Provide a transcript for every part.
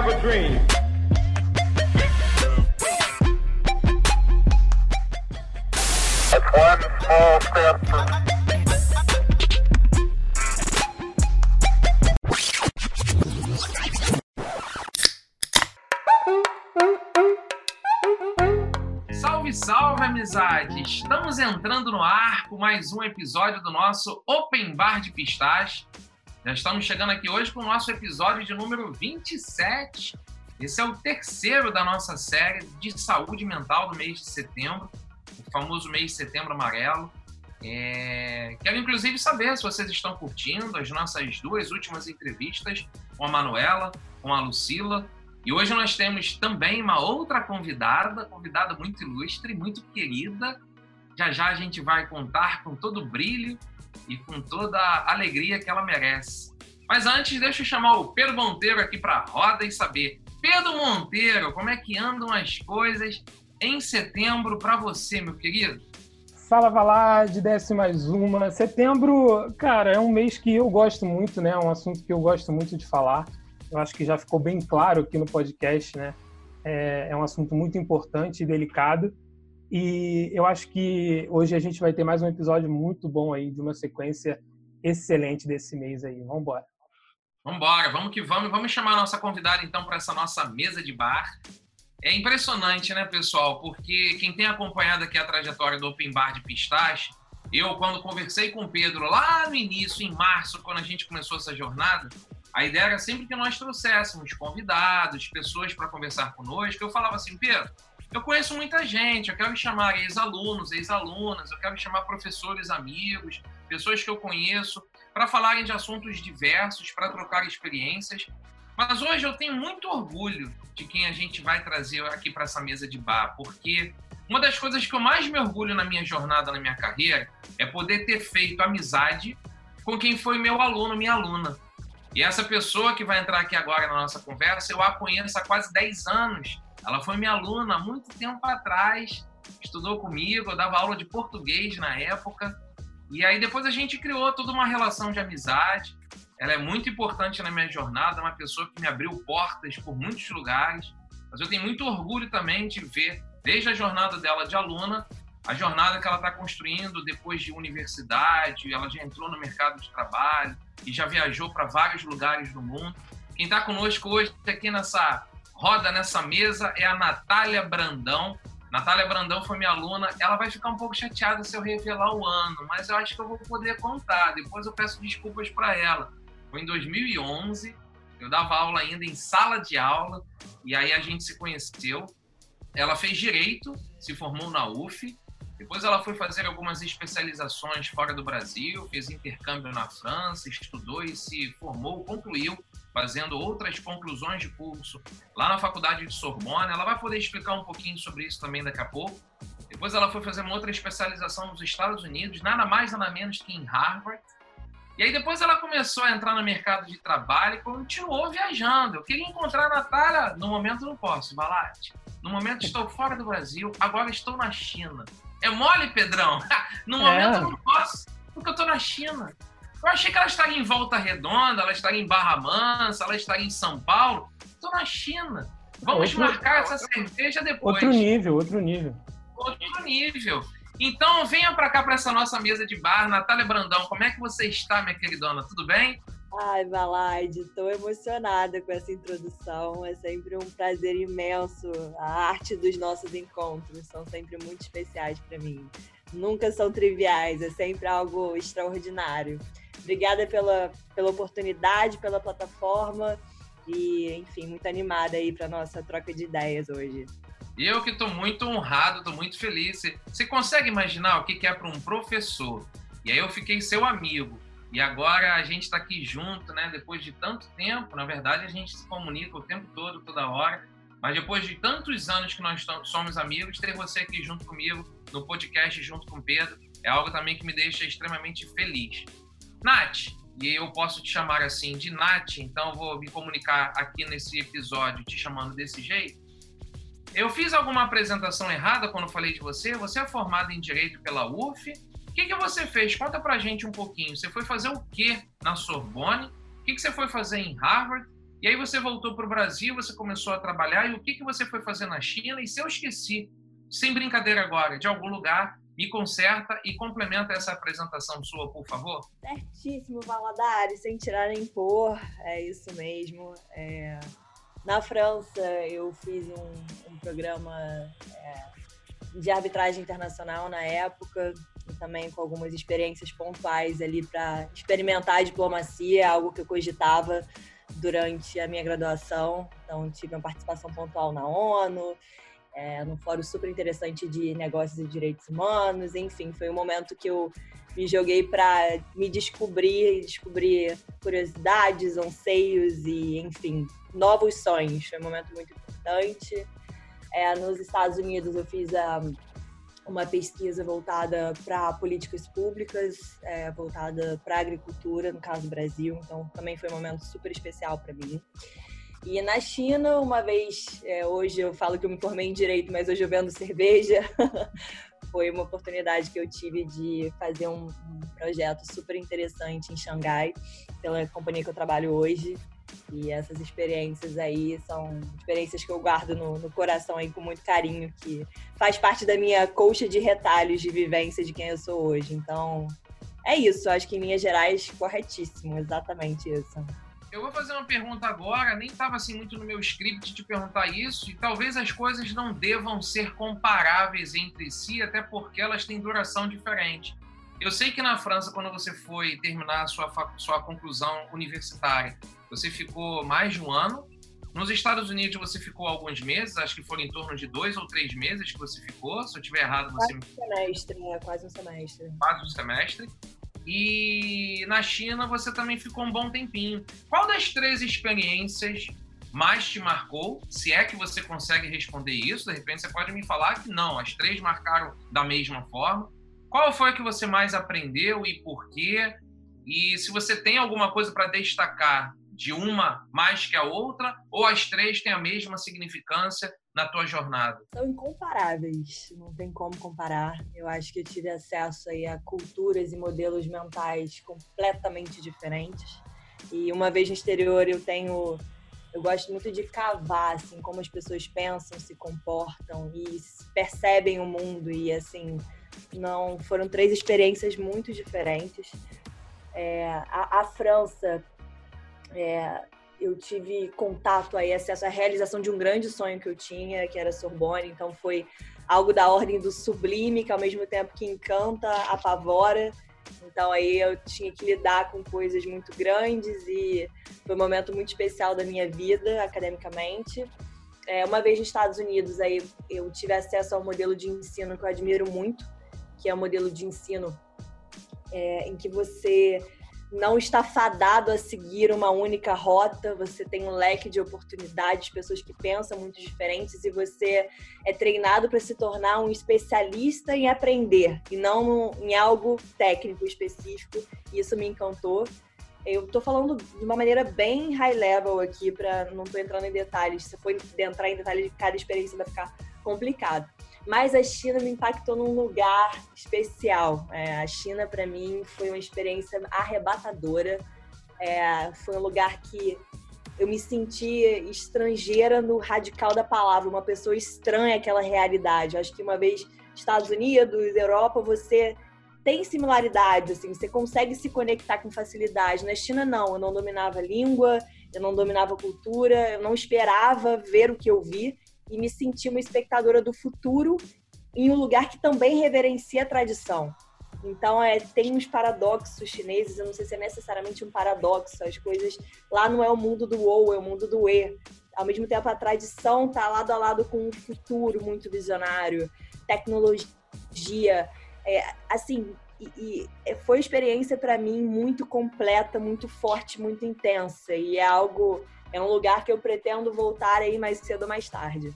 have a dream. one small step for Salve, salve, amizade! Estamos entrando no ar com mais um episódio do nosso Open Bar de Pistache. Já estamos chegando aqui hoje com o nosso episódio de número 27. Esse é o terceiro da nossa série de saúde mental do mês de setembro, o famoso mês de setembro amarelo. É... Quero inclusive saber se vocês estão curtindo as nossas duas últimas entrevistas com a Manuela, com a Lucila. E hoje nós temos também uma outra convidada, convidada muito ilustre, muito querida. Já já a gente vai contar com todo o brilho e com toda a alegria que ela merece. Mas antes, deixa eu chamar o Pedro Monteiro aqui para a roda e saber. Pedro Monteiro, como é que andam as coisas em setembro para você, meu querido? Fala Valade, desce mais uma. Setembro, cara, é um mês que eu gosto muito, né? É um assunto que eu gosto muito de falar. Eu acho que já ficou bem claro aqui no podcast, né? É, é um assunto muito importante e delicado. E eu acho que hoje a gente vai ter mais um episódio muito bom aí, de uma sequência excelente desse mês aí. Vamos embora. Vamos embora, vamos que vamos. Vamos chamar a nossa convidada então para essa nossa mesa de bar. É impressionante, né, pessoal? Porque quem tem acompanhado aqui a trajetória do Open Bar de Pistache, eu, quando conversei com o Pedro lá no início, em março, quando a gente começou essa jornada, a ideia era sempre que nós trouxéssemos convidados, pessoas para conversar conosco. Eu falava assim, Pedro, eu conheço muita gente, eu quero chamar ex-alunos, ex-alunas, eu quero chamar professores amigos, pessoas que eu conheço, para falarem de assuntos diversos, para trocar experiências. Mas hoje eu tenho muito orgulho de quem a gente vai trazer aqui para essa mesa de bar, porque uma das coisas que eu mais me orgulho na minha jornada, na minha carreira, é poder ter feito amizade com quem foi meu aluno, minha aluna. E essa pessoa que vai entrar aqui agora na nossa conversa, eu a conheço há quase 10 anos. Ela foi minha aluna há muito tempo atrás, estudou comigo, eu dava aula de português na época. E aí depois a gente criou toda uma relação de amizade. Ela é muito importante na minha jornada, é uma pessoa que me abriu portas por muitos lugares. Mas eu tenho muito orgulho também de ver, desde a jornada dela de aluna, a jornada que ela está construindo depois de universidade. Ela já entrou no mercado de trabalho e já viajou para vários lugares do mundo. Quem está conosco hoje aqui nessa roda, nessa mesa, é a Natália Brandão. Natália Brandão foi minha aluna. Ela vai ficar um pouco chateada se eu revelar o ano, mas eu acho que eu vou poder contar. Depois eu peço desculpas para ela. Foi em 2011, eu dava aula ainda em sala de aula, e aí a gente se conheceu. Ela fez direito, se formou na UF, depois ela foi fazer algumas especializações fora do Brasil, fez intercâmbio na França, estudou e se formou, concluiu, fazendo outras conclusões de curso lá na Faculdade de Sorbonne. Ela vai poder explicar um pouquinho sobre isso também daqui a pouco. Depois ela foi fazer uma outra especialização nos Estados Unidos, nada mais nada menos que em Harvard. E aí depois ela começou a entrar no mercado de trabalho e continuou viajando. Eu queria encontrar a Natália, no momento não posso, Balate. No momento estou fora do Brasil, agora estou na China. É mole, Pedrão? no momento é. não posso, porque eu estou na China. Eu achei que ela estaria em Volta Redonda, ela estaria em Barra Mansa, ela estaria em São Paulo. Estou na China. Vamos outro, marcar essa cerveja depois. Outro nível, outro nível. Outro nível. Então, venha para cá, para essa nossa mesa de bar. Natália Brandão, como é que você está, minha queridona? Tudo bem? Ai, Valaide, estou emocionada com essa introdução. É sempre um prazer imenso. A arte dos nossos encontros são sempre muito especiais para mim. Nunca são triviais, é sempre algo extraordinário. Obrigada pela, pela oportunidade, pela plataforma e, enfim, muito animada aí para nossa troca de ideias hoje. E eu que estou muito honrado, estou muito feliz. Você consegue imaginar o que é para um professor? E aí eu fiquei seu amigo. E agora a gente está aqui junto, né? Depois de tanto tempo, na verdade a gente se comunica o tempo todo, toda hora. Mas depois de tantos anos que nós somos amigos, ter você aqui junto comigo no podcast, junto com o Pedro, é algo também que me deixa extremamente feliz. Nath, e eu posso te chamar assim de Nath, então eu vou me comunicar aqui nesse episódio te chamando desse jeito. Eu fiz alguma apresentação errada quando falei de você? Você é formado em Direito pela UF. Que, que você fez? Conta pra gente um pouquinho. Você foi fazer o que na Sorbonne? O que, que você foi fazer em Harvard? E aí você voltou para o Brasil, você começou a trabalhar, e o que, que você foi fazer na China? E se eu esqueci, sem brincadeira agora, de algum lugar, me conserta e complementa essa apresentação sua, por favor. Certíssimo, Valadares, sem tirar nem pôr, é isso mesmo. É... Na França, eu fiz um, um programa é, de arbitragem internacional na época, também com algumas experiências pontuais ali para experimentar a diplomacia, algo que eu cogitava durante a minha graduação. Então, tive uma participação pontual na ONU, é, num fórum super interessante de negócios e direitos humanos. Enfim, foi um momento que eu me joguei para me descobrir, descobrir curiosidades, anseios e, enfim, novos sonhos. Foi um momento muito importante. É, nos Estados Unidos, eu fiz a uma pesquisa voltada para políticas públicas, é, voltada para agricultura, no caso Brasil. Então, também foi um momento super especial para mim. E na China, uma vez, é, hoje eu falo que eu me formei em direito, mas hoje eu vendo cerveja. foi uma oportunidade que eu tive de fazer um, um projeto super interessante em Xangai, pela companhia que eu trabalho hoje. E essas experiências aí são experiências que eu guardo no, no, coração aí com muito carinho, que faz parte da minha colcha de retalhos de vivência de quem eu sou hoje. Então, é isso. Acho que em linhas gerais, corretíssimo, exatamente isso. Eu vou fazer uma pergunta agora, nem estava assim muito no meu script de perguntar isso, e talvez as coisas não devam ser comparáveis entre si, até porque elas têm duração diferente. Eu sei que na França, quando você foi terminar a sua, sua conclusão universitária, você ficou mais de um ano. Nos Estados Unidos você ficou alguns meses, acho que foram em torno de dois ou três meses que você ficou. Se eu tiver errado, você. Quase um semestre, é, quase um semestre. Quase um semestre. E na China você também ficou um bom tempinho. Qual das três experiências mais te marcou? Se é que você consegue responder isso, de repente você pode me falar que não, as três marcaram da mesma forma. Qual foi que você mais aprendeu e por quê? E se você tem alguma coisa para destacar de uma mais que a outra, ou as três têm a mesma significância na tua jornada? São incomparáveis, não tem como comparar. Eu acho que eu tive acesso aí a culturas e modelos mentais completamente diferentes. E uma vez no exterior eu tenho eu gosto muito de cavar assim como as pessoas pensam, se comportam e percebem o mundo e assim não foram três experiências muito diferentes. É, a, a França é, eu tive contato aí, acesso à realização de um grande sonho que eu tinha, que era Sorbonne, então foi algo da ordem do sublime, que ao mesmo tempo que encanta, apavora. Então aí eu tinha que lidar com coisas muito grandes e foi um momento muito especial da minha vida academicamente. É, uma vez nos Estados Unidos aí eu tive acesso ao modelo de ensino que eu admiro muito, que é o modelo de ensino é, em que você não está fadado a seguir uma única rota, você tem um leque de oportunidades, pessoas que pensam muito diferentes e você é treinado para se tornar um especialista em aprender e não em algo técnico específico. E isso me encantou. Eu estou falando de uma maneira bem high level aqui, para não estou entrando em detalhes. Se for entrar em detalhes de cada experiência, vai ficar complicado. Mas a China me impactou num lugar especial. É, a China, para mim, foi uma experiência arrebatadora. É, foi um lugar que eu me senti estrangeira no radical da palavra, uma pessoa estranha àquela realidade. Acho que uma vez Estados Unidos, Europa, você tem similaridades, assim, você consegue se conectar com facilidade. Na China, não, eu não dominava língua, eu não dominava cultura, eu não esperava ver o que eu vi e me senti uma espectadora do futuro em um lugar que também reverencia a tradição. Então, é, tem uns paradoxos chineses, eu não sei se é necessariamente um paradoxo, as coisas lá não é o mundo do ou, é o mundo do e. Ao mesmo tempo, a tradição está lado a lado com um futuro muito visionário, tecnologia, é, assim, e, e, foi uma experiência para mim muito completa, muito forte, muito intensa, e é algo é um lugar que eu pretendo voltar aí mais cedo ou mais tarde.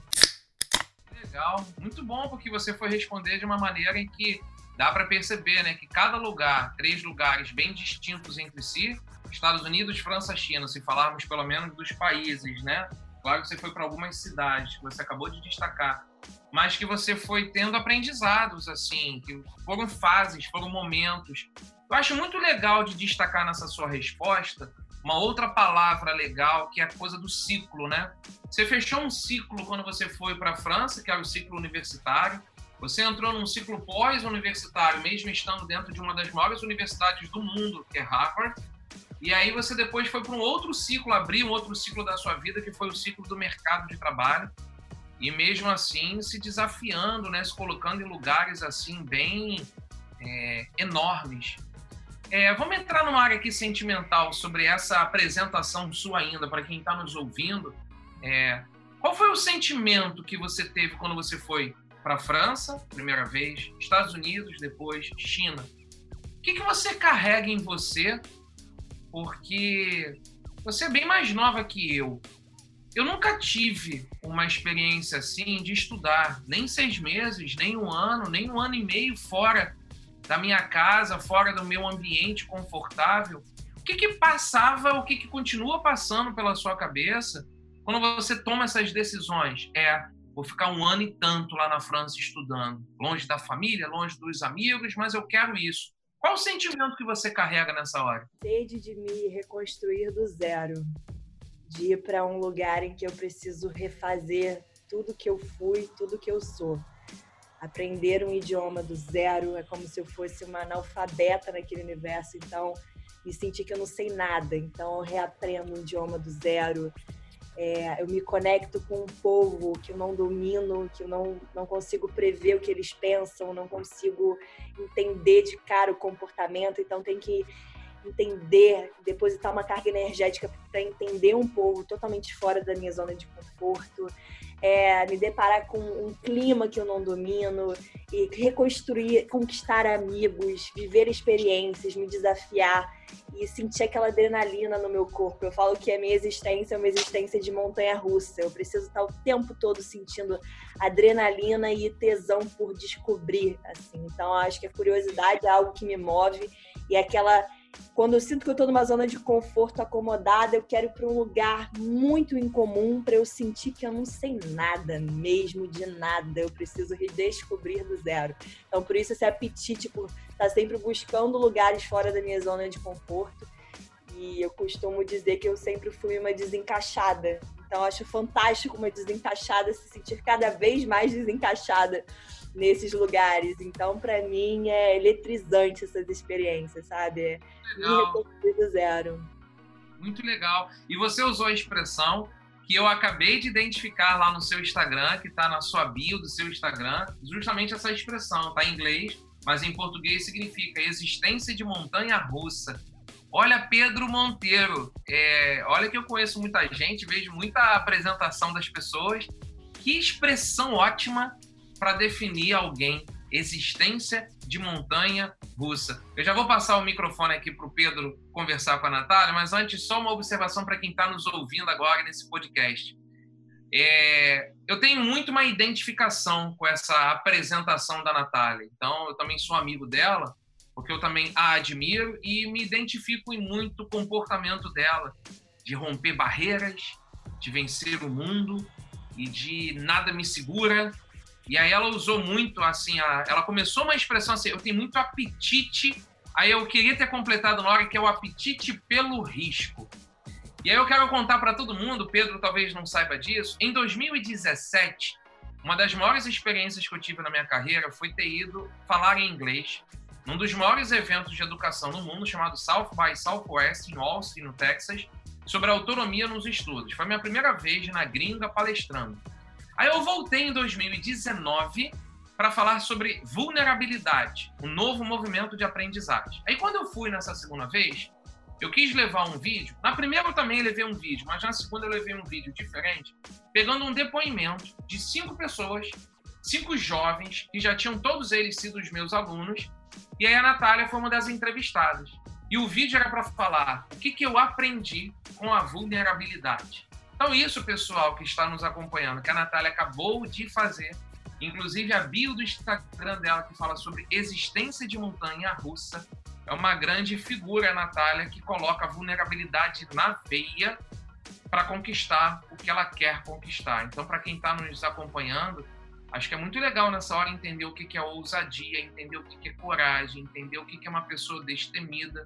Legal, muito bom porque você foi responder de uma maneira em que dá para perceber, né, que cada lugar, três lugares bem distintos entre si, Estados Unidos, França, China, se falarmos pelo menos dos países, né? Claro que você foi para algumas cidades que você acabou de destacar, mas que você foi tendo aprendizados assim, que foram fases, foram momentos. Eu acho muito legal de destacar nessa sua resposta uma outra palavra legal, que é a coisa do ciclo, né? Você fechou um ciclo quando você foi para a França, que era o ciclo universitário. Você entrou num ciclo pós-universitário, mesmo estando dentro de uma das maiores universidades do mundo, que é Harvard. E aí você depois foi para um outro ciclo, abriu um outro ciclo da sua vida, que foi o ciclo do mercado de trabalho. E mesmo assim se desafiando, né, se colocando em lugares assim bem é, enormes. É, vamos entrar numa área aqui sentimental sobre essa apresentação sua ainda, para quem está nos ouvindo. É, qual foi o sentimento que você teve quando você foi para a França, primeira vez, Estados Unidos, depois China? O que, que você carrega em você? Porque você é bem mais nova que eu. Eu nunca tive uma experiência assim de estudar, nem seis meses, nem um ano, nem um ano e meio fora da minha casa, fora do meu ambiente confortável, o que, que passava, o que, que continua passando pela sua cabeça quando você toma essas decisões? É, vou ficar um ano e tanto lá na França estudando, longe da família, longe dos amigos, mas eu quero isso. Qual o sentimento que você carrega nessa hora? Sede de me reconstruir do zero, de ir para um lugar em que eu preciso refazer tudo que eu fui, tudo que eu sou aprender um idioma do zero é como se eu fosse uma analfabeta naquele universo. Então, me senti que eu não sei nada. Então, eu reaprendo um idioma do zero. É, eu me conecto com um povo que eu não domino, que eu não, não consigo prever o que eles pensam, não consigo entender de cara o comportamento. Então, tem que entender, depositar uma carga energética para entender um povo totalmente fora da minha zona de conforto é, me deparar com um clima que eu não domino e reconstruir, conquistar amigos, viver experiências, me desafiar e sentir aquela adrenalina no meu corpo. Eu falo que a minha existência é uma existência de montanha russa. Eu preciso estar o tempo todo sentindo adrenalina e tesão por descobrir, assim. Então, acho que a curiosidade é algo que me move e aquela quando eu sinto que eu estou numa zona de conforto acomodada, eu quero ir para um lugar muito incomum para eu sentir que eu não sei nada mesmo de nada. Eu preciso redescobrir do zero. Então, por isso esse apetite por estar tá sempre buscando lugares fora da minha zona de conforto. E eu costumo dizer que eu sempre fui uma desencaixada. Então, acho fantástico uma desencaixada se sentir cada vez mais desencaixada nesses lugares. Então, para mim, é eletrizante essas experiências, sabe? É legal. do zero. Muito legal. E você usou a expressão que eu acabei de identificar lá no seu Instagram, que está na sua bio do seu Instagram, justamente essa expressão, está em inglês, mas em português significa existência de montanha russa. Olha, Pedro Monteiro, é, olha que eu conheço muita gente, vejo muita apresentação das pessoas. Que expressão ótima para definir alguém, existência de montanha russa. Eu já vou passar o microfone aqui para o Pedro conversar com a Natália, mas antes, só uma observação para quem está nos ouvindo agora nesse podcast. É, eu tenho muito uma identificação com essa apresentação da Natália. Então, eu também sou amigo dela, porque eu também a admiro e me identifico em muito comportamento dela, de romper barreiras, de vencer o mundo e de nada me segura, e aí ela usou muito, assim, a, ela começou uma expressão assim, eu tenho muito apetite, aí eu queria ter completado na hora que é o apetite pelo risco. E aí eu quero contar para todo mundo, Pedro talvez não saiba disso, em 2017, uma das maiores experiências que eu tive na minha carreira foi ter ido falar em inglês num dos maiores eventos de educação no mundo, chamado South by Southwest, em Austin, no Texas, sobre autonomia nos estudos. Foi minha primeira vez na gringa palestrando. Aí eu voltei em 2019 para falar sobre vulnerabilidade, um novo movimento de aprendizagem. Aí quando eu fui nessa segunda vez, eu quis levar um vídeo. Na primeira eu também levei um vídeo, mas na segunda eu levei um vídeo diferente, pegando um depoimento de cinco pessoas, cinco jovens, que já tinham todos eles sido os meus alunos, e aí a Natália foi uma das entrevistadas. E o vídeo era para falar o que, que eu aprendi com a vulnerabilidade. Então, isso, pessoal, que está nos acompanhando, que a Natália acabou de fazer, inclusive a bio do Instagram dela, que fala sobre existência de montanha russa, é uma grande figura, a Natália, que coloca a vulnerabilidade na veia para conquistar o que ela quer conquistar. Então, para quem está nos acompanhando, acho que é muito legal nessa hora entender o que é ousadia, entender o que é coragem, entender o que é uma pessoa destemida,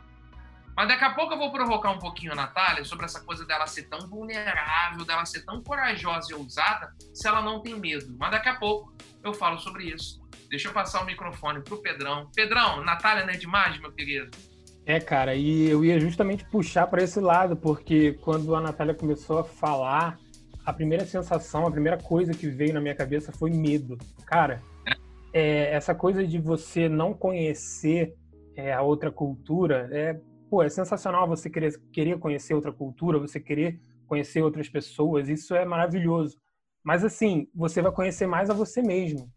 Mas daqui a pouco eu vou provocar um pouquinho a Natália sobre essa coisa dela ser tão vulnerável, dela ser tão corajosa e ousada, se ela não tem medo. Mas daqui a pouco eu falo sobre isso. Deixa eu passar o microfone pro Pedrão. Pedrão, Natália não é demais, meu querido? É, cara, e eu ia justamente puxar para esse lado, porque quando a Natália começou a falar, a primeira sensação, a primeira coisa que veio na minha cabeça foi medo. Cara, é, essa coisa de você não conhecer é, a outra cultura é pô, é sensacional você querer, querer conhecer outra cultura, você querer conhecer outras pessoas, isso é maravilhoso. Mas assim, você vai conhecer mais a você mesmo.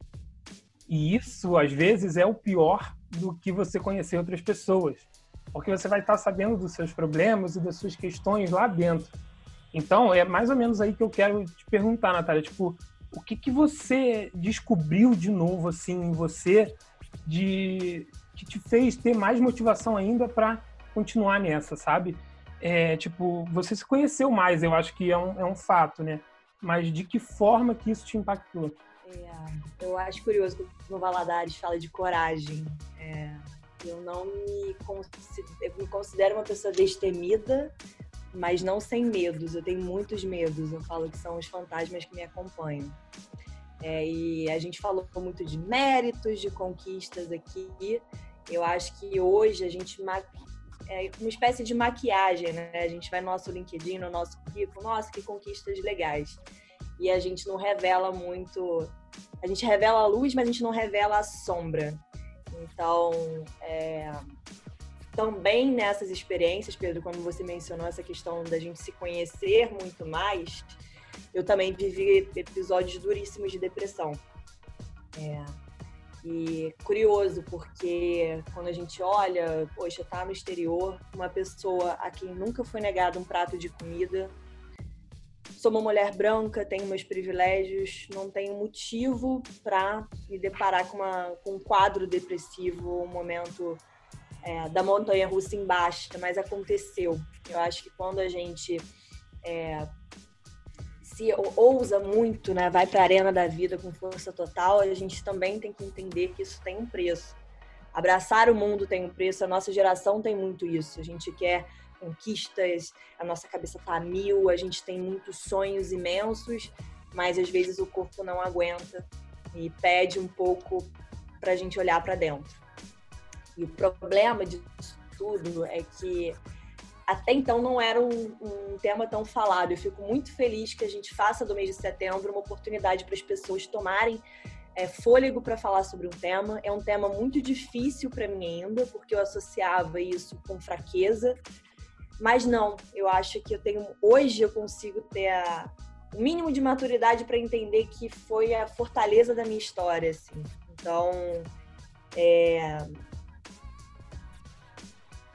E isso, às vezes, é o pior do que você conhecer outras pessoas. Porque você vai estar sabendo dos seus problemas e das suas questões lá dentro. Então, é mais ou menos aí que eu quero te perguntar, Natália. Tipo, o que, que você descobriu de novo, assim, em você, de que te fez ter mais motivação ainda para continuar nessa, sabe? É, tipo, você se conheceu mais, eu acho que é um, é um fato, né? Mas de que forma que isso te impactou? É, eu acho curioso que no Valadares fala de coragem. É, eu não me, me considero uma pessoa destemida, mas não sem medos. Eu tenho muitos medos. Eu falo que são os fantasmas que me acompanham. É, e a gente falou muito de méritos, de conquistas aqui. Eu acho que hoje a gente é uma espécie de maquiagem, né? A gente vai no nosso LinkedIn, no nosso currículo, nossa, que conquistas legais. E a gente não revela muito. A gente revela a luz, mas a gente não revela a sombra. Então, é, também nessas experiências, Pedro, quando você mencionou essa questão da gente se conhecer muito mais, eu também vivi episódios duríssimos de depressão. É, e curioso, porque quando a gente olha, poxa, tá no exterior, uma pessoa a quem nunca foi negado um prato de comida. Sou uma mulher branca, tenho meus privilégios, não tenho motivo para me deparar com, uma, com um quadro depressivo, um momento é, da montanha russa embaixo, mas aconteceu. Eu acho que quando a gente é, se ousa muito, né, vai para a arena da vida com força total, a gente também tem que entender que isso tem um preço. Abraçar o mundo tem um preço, a nossa geração tem muito isso. A gente quer conquistas, a nossa cabeça tá a mil, a gente tem muitos sonhos imensos, mas às vezes o corpo não aguenta e pede um pouco para a gente olhar para dentro. E o problema disso tudo é que até então não era um, um, tema tão falado. Eu fico muito feliz que a gente faça do mês de setembro uma oportunidade para as pessoas tomarem é, fôlego para falar sobre um tema. É um tema muito difícil para mim ainda, porque eu associava isso com fraqueza. Mas não, eu acho que eu tenho hoje eu consigo ter o mínimo de maturidade para entender que foi a fortaleza da minha história, assim. Então, é,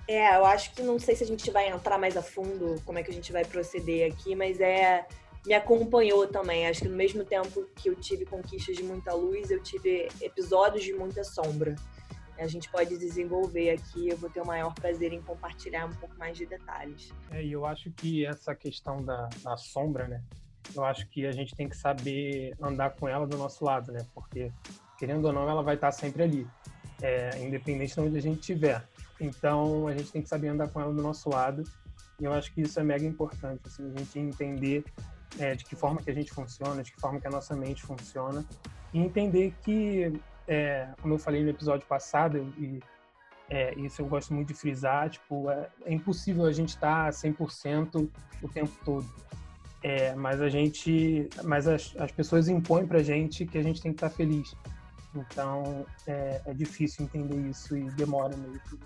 é, eu acho que não sei se a gente vai entrar mais a fundo como é que a gente vai proceder aqui, mas é me acompanhou também. Acho que no mesmo tempo que eu tive conquistas de muita luz, eu tive episódios de muita sombra. A gente pode desenvolver aqui, eu vou ter o maior prazer em compartilhar um pouco mais de detalhes. É, e eu acho que essa questão da, da sombra, né? Eu acho que a gente tem que saber andar com ela do nosso lado, né? Porque, querendo ou não, ela vai estar sempre ali, é, independente de onde a gente estiver. Então, a gente tem que saber andar com ela do nosso lado. E eu acho que isso é mega importante, assim, a gente entender é, de que forma que a gente funciona, de que forma que a nossa mente funciona. E entender que, é, como eu falei no episódio passado, e é, isso eu gosto muito de frisar, tipo, é, é impossível a gente estar 100% o tempo todo. É, mas a gente, mas as, as pessoas impõem pra gente que a gente tem que estar feliz. Então é, é difícil entender isso e demora meio que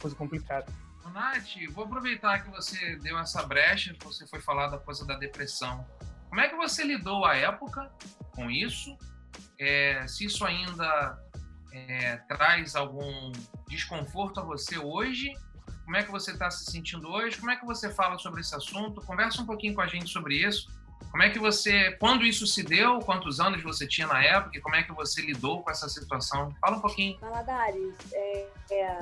coisa complicada. Nath, vou aproveitar que você deu essa brecha, que você foi falar da coisa da depressão. Como é que você lidou à época com isso? É, se isso ainda é, traz algum desconforto a você hoje? Como é que você está se sentindo hoje? Como é que você fala sobre esse assunto? Conversa um pouquinho com a gente sobre isso como é que você, quando isso se deu, quantos anos você tinha na época e como é que você lidou com essa situação? Fala um pouquinho. Valadares, é, é,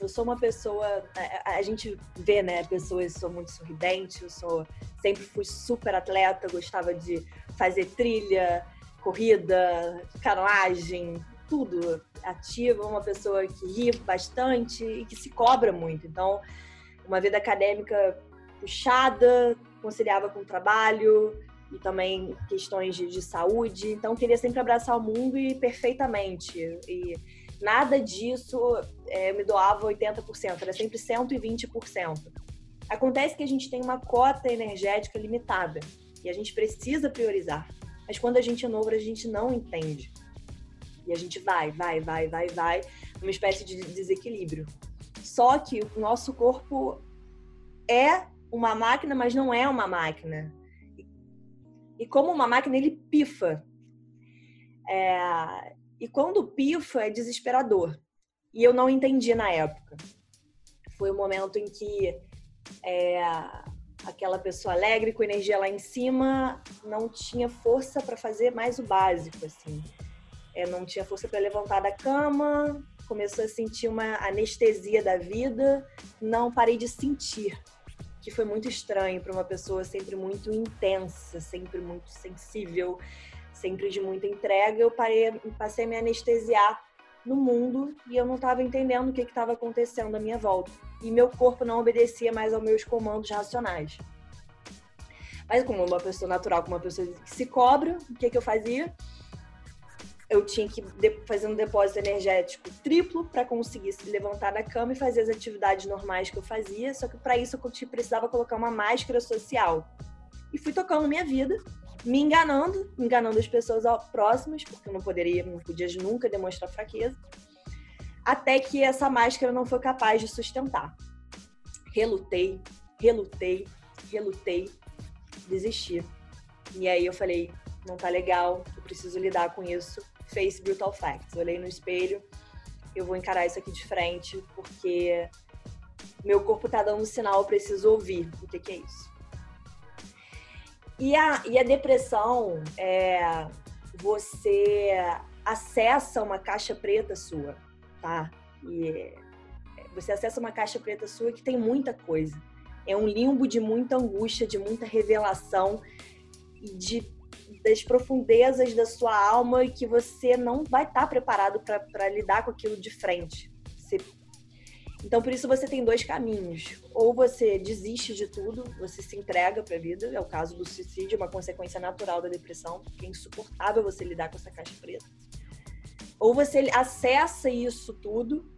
eu sou uma pessoa, a, a, gente vê, né, pessoas, sou muito sorridente, eu sou, sempre fui super atleta, gostava de fazer trilha, corrida, canoagem, tudo ativa, uma pessoa que ri bastante e que se cobra muito. Então, uma vida acadêmica puxada, conciliava com o trabalho e também questões de, de saúde. Então, queria sempre abraçar o mundo e perfeitamente. E nada disso é, me doava 80%, era sempre 120%. Acontece que a gente tem uma cota energética limitada e a gente precisa priorizar. Mas quando a gente é novo, a gente não entende. E a gente vai, vai, vai, vai, vai, numa espécie de desequilíbrio. Só que o nosso corpo é uma máquina, mas não é uma máquina. E como uma máquina, ele pifa. É... E quando pifa, é desesperador. E eu não entendi na época. Foi o momento em que é, aquela pessoa alegre, com energia lá em cima, não tinha força para fazer mais o básico, assim. É, não tinha força para levantar da cama, começou a sentir uma anestesia da vida, não parei de sentir, que foi muito estranho para uma pessoa sempre muito intensa, sempre muito sensível, sempre de muita entrega. Eu parei, passei a me anestesiar no mundo e eu não estava entendendo o que estava acontecendo à minha volta. E meu corpo não obedecia mais aos meus comandos racionais. Mas como uma pessoa natural, como uma pessoa que se cobra, o que, que eu fazia? Eu tinha que fazer um depósito energético triplo para conseguir se levantar da cama e fazer as atividades normais que eu fazia. Só que para isso eu precisava colocar uma máscara social. E fui tocando minha vida me enganando, enganando as pessoas próximas, porque eu não poderia, não podia nunca demonstrar fraqueza, até que essa máscara não foi capaz de sustentar. Relutei, relutei, relutei, desisti. E aí eu falei, não tá legal, eu preciso lidar com isso. Face brutal facts. Olhei no espelho, eu vou encarar isso aqui de frente, porque meu corpo tá dando um sinal, eu preciso ouvir o que, que é isso. E a, e a depressão, é, você acessa uma caixa preta sua, tá? E você acessa uma caixa preta sua que tem muita coisa. É um limbo de muita angústia, de muita revelação, de das profundezas da sua alma e que você não vai estar tá preparado para lidar com aquilo de frente. Você então, por isso você tem dois caminhos. Ou você desiste de tudo, você se entrega para a vida, é o caso do suicídio, uma consequência natural da depressão, porque é insuportável você lidar com essa caixa preta. Ou você acessa isso tudo,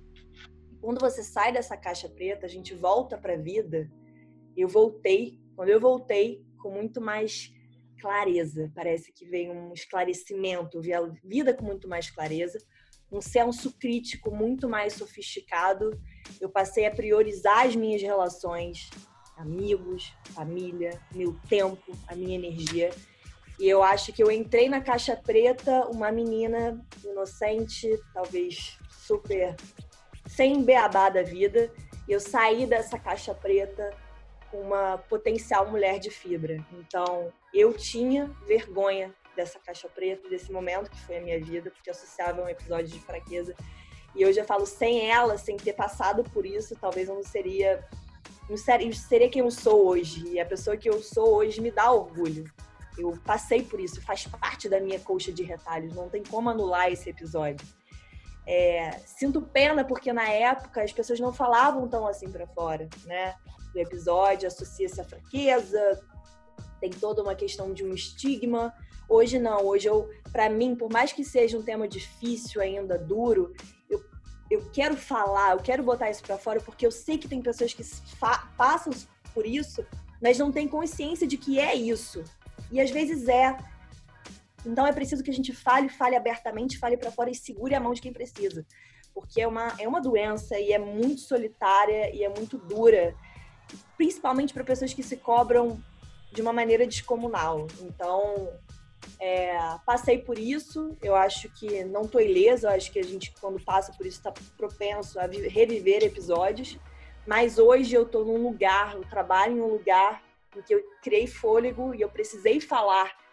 quando você sai dessa caixa preta, a gente volta para a vida. Eu voltei, quando eu voltei, com muito mais clareza, parece que veio um esclarecimento, vi a vida com muito mais clareza um senso crítico muito mais sofisticado. Eu passei a priorizar as minhas relações, amigos, família, meu tempo, a minha energia. E eu acho que eu entrei na caixa preta uma menina inocente, talvez super sem beabá da vida, e eu saí dessa caixa preta uma potencial mulher de fibra. Então, eu tinha vergonha dessa caixa preta, desse momento que foi a minha vida, porque associava a um episódio de fraqueza. E hoje eu falo, sem ela, sem ter passado por isso, talvez eu não seria, não seria, seria quem eu sou hoje. E a pessoa que eu sou hoje me dá orgulho. Eu passei por isso, faz parte da minha colcha de retalhos, não tem como anular esse episódio. É, sinto pena porque na época as pessoas não falavam tão assim para fora, né? Do episódio associa-se à fraqueza, tem toda uma questão de um estigma, Hoje não, hoje eu, para mim, por mais que seja um tema difícil ainda, duro, eu, eu quero falar, eu quero botar isso para fora porque eu sei que tem pessoas que passam por isso, mas não têm consciência de que é isso. E às vezes é. Então é preciso que a gente fale, fale abertamente, fale para fora e segure a mão de quem precisa. Porque é uma, é uma doença e é muito solitária e é muito dura, principalmente para pessoas que se cobram de uma maneira descomunal. Então, é, passei por isso, eu acho que não tô ilesa, eu acho que a gente, quando passa por isso, está propenso a reviver episódios. Mas hoje eu tô num lugar, eu trabalho em um lugar em que eu criei fôlego e eu precisei falar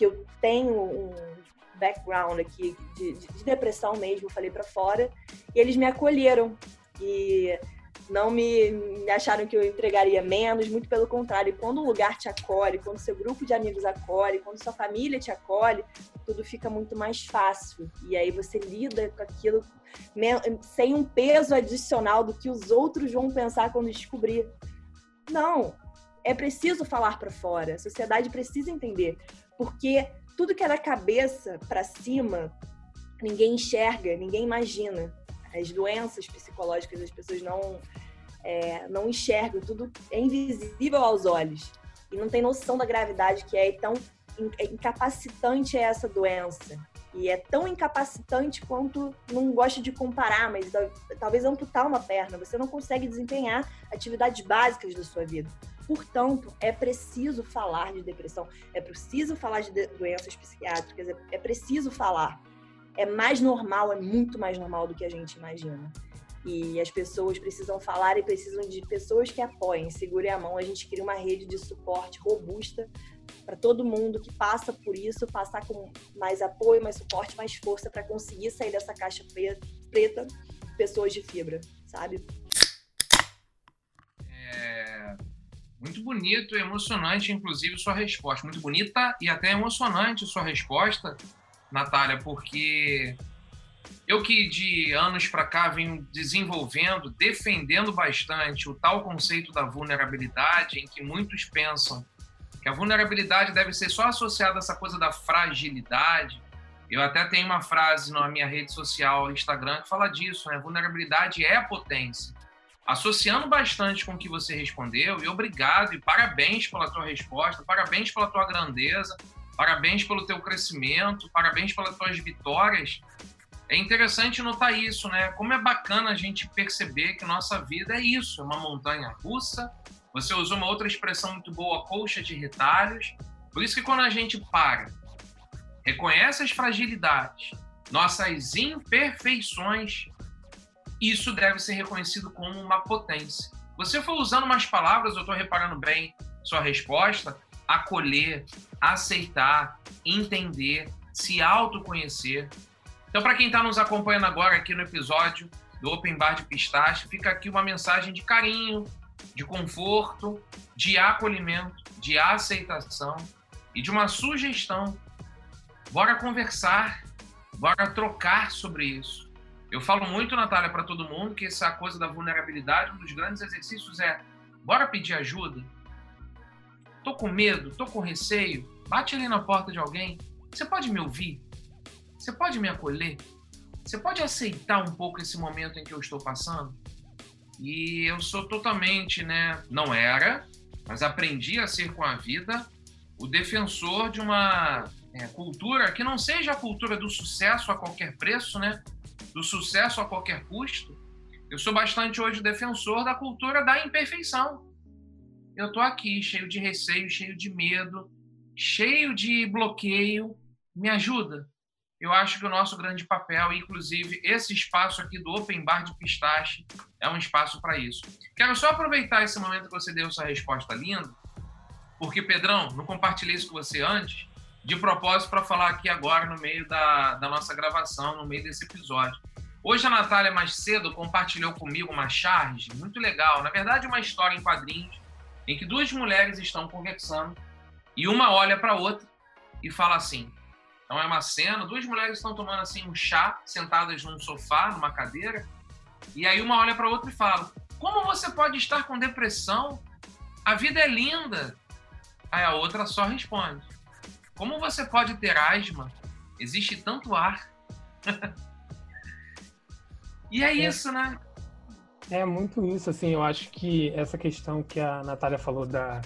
que eu tenho um background aqui de, de, de depressão mesmo, falei para fora, e eles me acolheram. E não me, acharam que eu entregaria menos, muito pelo contrário. Quando o lugar te acolhe, quando seu grupo de amigos acolhe, quando sua família te acolhe, tudo fica muito mais fácil. E aí você lida com aquilo sem um peso adicional do que os outros vão pensar quando descobrir. Não, é preciso falar para fora. A sociedade precisa entender, porque tudo que é da cabeça para cima, ninguém enxerga, ninguém imagina. As doenças psicológicas as pessoas não é, não enxergam, tudo é invisível aos olhos e não tem noção da gravidade que é. Então, incapacitante é essa doença. E é tão incapacitante quanto, não gosto de comparar, mas talvez amputar uma perna. Você não consegue desempenhar atividades básicas da sua vida. Portanto, é preciso falar de depressão, é preciso falar de doenças psiquiátricas, é, é preciso falar. É mais normal, é muito mais normal do que a gente imagina. E as pessoas precisam falar e precisam de pessoas que apoiem, segurem a mão. A gente cria uma rede de suporte robusta para todo mundo que passa por isso, passar com mais apoio, mais suporte, mais força para conseguir sair dessa caixa preta, pessoas de fibra, sabe? É muito bonito e emocionante, inclusive, sua resposta. Muito bonita e até emocionante sua resposta, Natália, porque eu que de anos para cá venho desenvolvendo, defendendo bastante o tal conceito da vulnerabilidade, em que muitos pensam que a vulnerabilidade deve ser só associada a essa coisa da fragilidade. Eu até tenho uma frase na minha rede social, Instagram, que fala disso, né? Vulnerabilidade é potência. Associando bastante com o que você respondeu, e obrigado e parabéns pela tua resposta, parabéns pela tua grandeza, parabéns pelo teu crescimento, parabéns pelas tuas vitórias. É interessante notar isso, né? Como é bacana a gente perceber que nossa vida é isso, é uma montanha russa, você usou uma outra expressão muito boa, colcha de retalhos. Por isso que quando a gente para, reconhece as fragilidades, nossas imperfeições, isso deve ser reconhecido como uma potência. Você for usando umas palavras, eu estou reparando bem sua resposta, acolher, aceitar, entender, se autoconhecer. Então, para quem está nos acompanhando agora aqui no episódio do Open Bar de Pistache, fica aqui uma mensagem de carinho, de conforto, de acolhimento, de aceitação e de uma sugestão. Bora conversar, bora trocar sobre isso. Eu falo muito, Natália, para todo mundo que essa coisa da vulnerabilidade, um dos grandes exercícios é: bora pedir ajuda. Tô com medo, tô com receio. Bate ali na porta de alguém. Você pode me ouvir? Você pode me acolher? Você pode aceitar um pouco esse momento em que eu estou passando? E eu sou totalmente, né? Não era, mas aprendi a ser com a vida o defensor de uma é, cultura que não seja a cultura do sucesso a qualquer preço, né? Do sucesso a qualquer custo. Eu sou bastante hoje defensor da cultura da imperfeição. Eu tô aqui cheio de receio, cheio de medo, cheio de bloqueio. Me ajuda? Eu acho que o nosso grande papel, inclusive esse espaço aqui do Open Bar de Pistache, é um espaço para isso. Quero só aproveitar esse momento que você deu sua resposta linda, porque, Pedrão, não compartilhei isso com você antes, de propósito para falar aqui agora no meio da, da nossa gravação, no meio desse episódio. Hoje a Natália, mais cedo, compartilhou comigo uma charge muito legal, na verdade, uma história em quadrinhos, em que duas mulheres estão conversando e uma olha para a outra e fala assim: então é uma cena, duas mulheres estão tomando assim um chá, sentadas num sofá, numa cadeira, e aí uma olha para outra e fala: "Como você pode estar com depressão? A vida é linda". Aí a outra só responde: "Como você pode ter asma? Existe tanto ar". e é, é isso, né? É muito isso, assim, eu acho que essa questão que a Natália falou da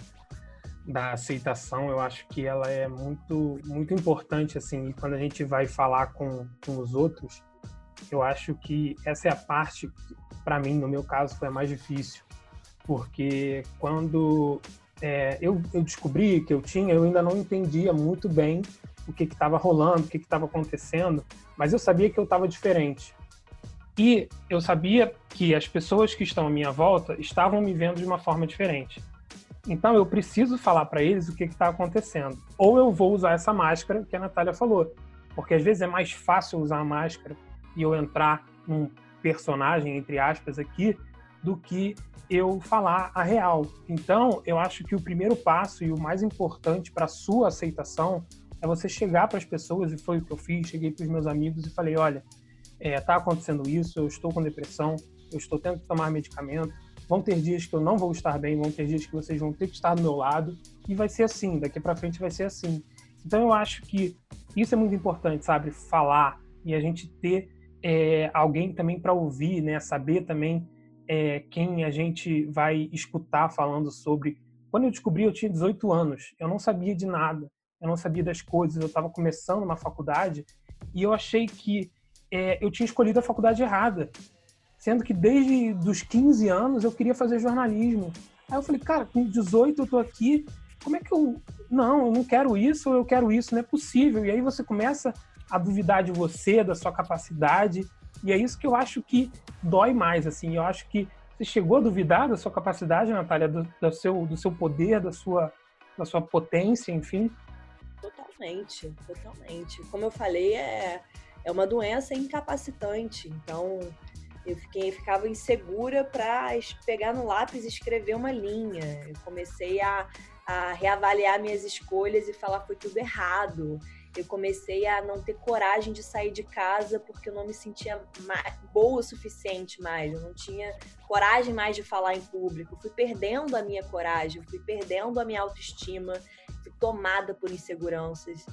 da aceitação, eu acho que ela é muito muito importante assim, e quando a gente vai falar com, com os outros, eu acho que essa é a parte para mim, no meu caso, foi a mais difícil, porque quando é, eu, eu descobri que eu tinha, eu ainda não entendia muito bem o que estava rolando, o que estava acontecendo, mas eu sabia que eu estava diferente. E eu sabia que as pessoas que estão à minha volta estavam me vendo de uma forma diferente. Então eu preciso falar para eles o que está acontecendo. Ou eu vou usar essa máscara que a Natália falou. Porque às vezes é mais fácil usar a máscara e eu entrar num personagem, entre aspas, aqui, do que eu falar a real. Então, eu acho que o primeiro passo e o mais importante para a sua aceitação é você chegar para as pessoas, e foi o que eu fiz, cheguei para os meus amigos e falei, olha, está é, tá acontecendo isso, eu estou com depressão, eu estou tendo que tomar medicamento, vão ter dias que eu não vou estar bem, vão ter dias que vocês vão ter que estar do meu lado, e vai ser assim, daqui para frente vai ser assim. Então eu acho que isso é muito importante, sabe? Falar e a gente ter é, alguém também para ouvir, né? Saber também é, quem a gente vai escutar falando sobre. Quando eu descobri, eu tinha 18 anos, eu não sabia de nada, eu não sabia das coisas, eu estava começando uma faculdade e eu achei que é, eu tinha escolhido a faculdade errada, sendo que desde os 15 anos eu queria fazer jornalismo. Aí eu falei, cara, com 18 eu tô aqui, como é que eu. Não, eu não quero isso, eu quero isso, não é possível. E aí você começa a duvidar de você, da sua capacidade, e é isso que eu acho que dói mais, assim. Eu acho que você chegou a duvidar da sua capacidade, Natália, do, do seu, do seu poder, da sua, da sua potência, enfim? Totalmente, totalmente. Como eu falei, é, é uma doença incapacitante. Então, eu fiquei, ficava insegura para pegar no lápis e escrever uma linha. Eu comecei a, a reavaliar minhas escolhas e falar foi tudo errado. Eu comecei a não ter coragem de sair de casa porque eu não me sentia boa o suficiente mais, eu não tinha coragem mais de falar em público, fui perdendo a minha coragem, fui perdendo a minha autoestima, tomada por inseguranças.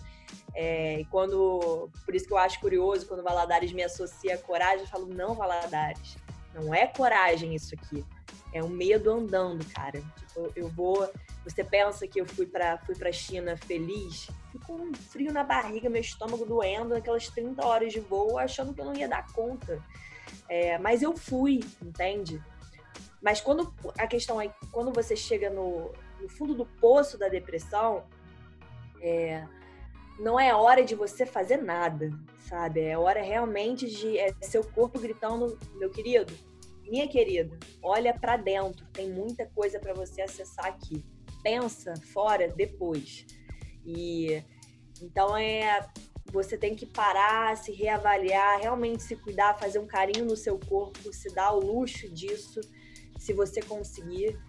É, e quando, por isso que eu acho curioso quando Valadares me associa a coragem, eu falo não, Valadares, não é coragem isso aqui, é um medo andando, cara. Tipo, eu vou você pensa que eu fui para fui a China feliz, fui com um frio na barriga, meu estômago doendo, naquelas 30 horas de voo, achando que eu não ia dar conta. É, mas eu fui, entende? Mas quando a questão é quando você chega no, no fundo do poço da depressão, é, não é hora de você fazer nada, sabe? É hora realmente de é, seu corpo gritando, meu querido, minha querida, olha para dentro, tem muita coisa para você acessar aqui pensa fora depois. E então é você tem que parar, se reavaliar, realmente se cuidar, fazer um carinho no seu corpo, se dar o luxo disso, se você conseguir,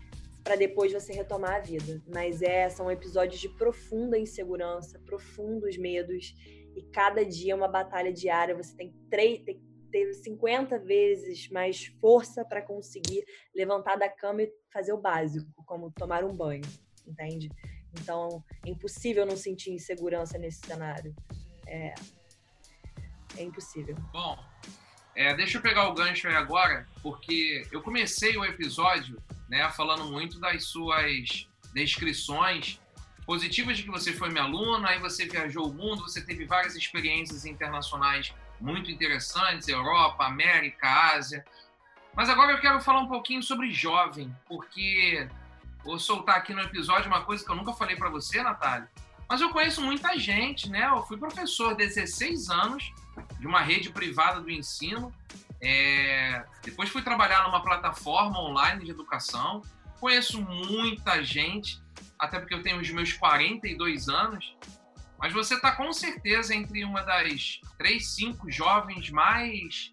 para depois você retomar a vida. Mas é, são episódios de profunda insegurança, profundos medos, e cada dia é uma batalha diária. Você tem, tem que ter 50 vezes mais força para conseguir levantar da cama e fazer o básico, como tomar um banho entende? Então, é impossível não sentir insegurança nesse cenário. É, é impossível. Bom, é, deixa eu pegar o gancho aí agora, porque eu comecei o episódio né, falando muito das suas descrições positivas de que você foi minha aluna, aí você viajou o mundo, você teve várias experiências internacionais muito interessantes, Europa, América, Ásia. Mas agora eu quero falar um pouquinho sobre jovem, porque vou soltar aqui no episódio uma coisa que eu nunca falei para você, Natália. Mas eu conheço muita gente, né? Eu fui professor 16 anos de uma rede privada do ensino. É... Depois fui trabalhar numa plataforma online de educação. Conheço muita gente, até porque eu tenho os meus 42 anos. Mas você está com certeza entre uma das três, cinco jovens mais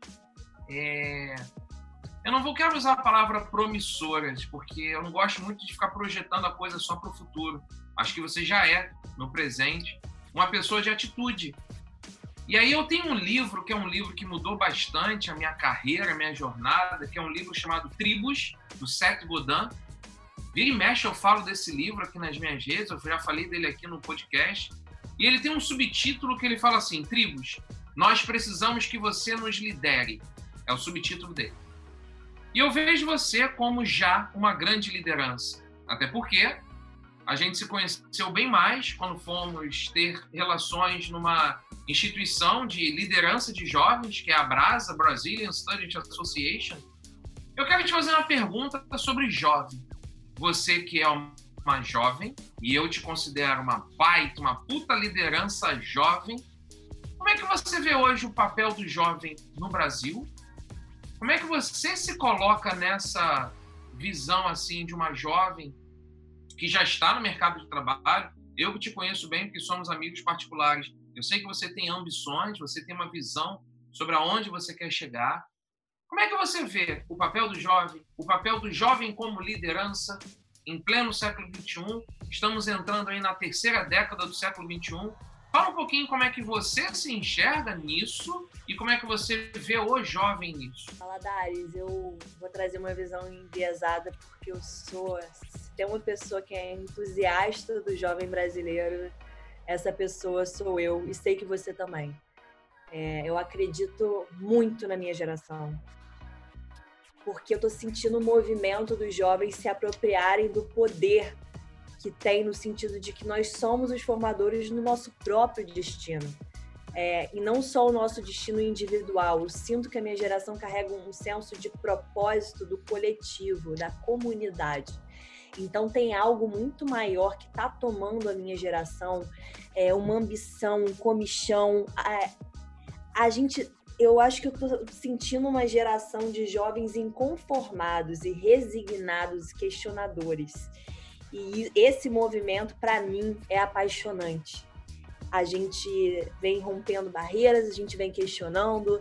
é, eu não vou quero usar a palavra promissoras, porque eu não gosto muito de ficar projetando a coisa só para o futuro. Acho que você já é, no presente, uma pessoa de atitude. E aí eu tenho um livro, que é um livro que mudou bastante a minha carreira, a minha jornada, que é um livro chamado Tribos, do Seth Godin. Vira e mexe eu falo desse livro aqui nas minhas redes, eu já falei dele aqui no podcast. E ele tem um subtítulo que ele fala assim, Tribos, nós precisamos que você nos lidere. É o subtítulo dele. E eu vejo você como já uma grande liderança. Até porque a gente se conheceu bem mais quando fomos ter relações numa instituição de liderança de jovens, que é a BRASA, Brazilian Student Association. Eu quero te fazer uma pergunta sobre jovem. Você que é uma jovem, e eu te considero uma baita, uma puta liderança jovem, como é que você vê hoje o papel do jovem no Brasil como é que você se coloca nessa visão assim de uma jovem que já está no mercado de trabalho? Eu que te conheço bem, porque somos amigos particulares. Eu sei que você tem ambições, você tem uma visão sobre aonde você quer chegar. Como é que você vê o papel do jovem, o papel do jovem como liderança em pleno século XXI? Estamos entrando aí na terceira década do século XXI. Fala um pouquinho como é que você se enxerga nisso e como é que você vê o jovem nisso. Fala, Daris, eu vou trazer uma visão enviesada porque eu sou. Se tem uma pessoa que é entusiasta do jovem brasileiro, essa pessoa sou eu e sei que você também. É, eu acredito muito na minha geração. Porque eu tô sentindo o movimento dos jovens se apropriarem do poder que tem no sentido de que nós somos os formadores do nosso próprio destino. É, e não só o nosso destino individual. Eu sinto que a minha geração carrega um senso de propósito do coletivo, da comunidade. Então tem algo muito maior que está tomando a minha geração, é, uma ambição, um comichão. A, a gente, eu acho que eu estou sentindo uma geração de jovens inconformados e resignados, questionadores. E esse movimento, para mim, é apaixonante. A gente vem rompendo barreiras, a gente vem questionando,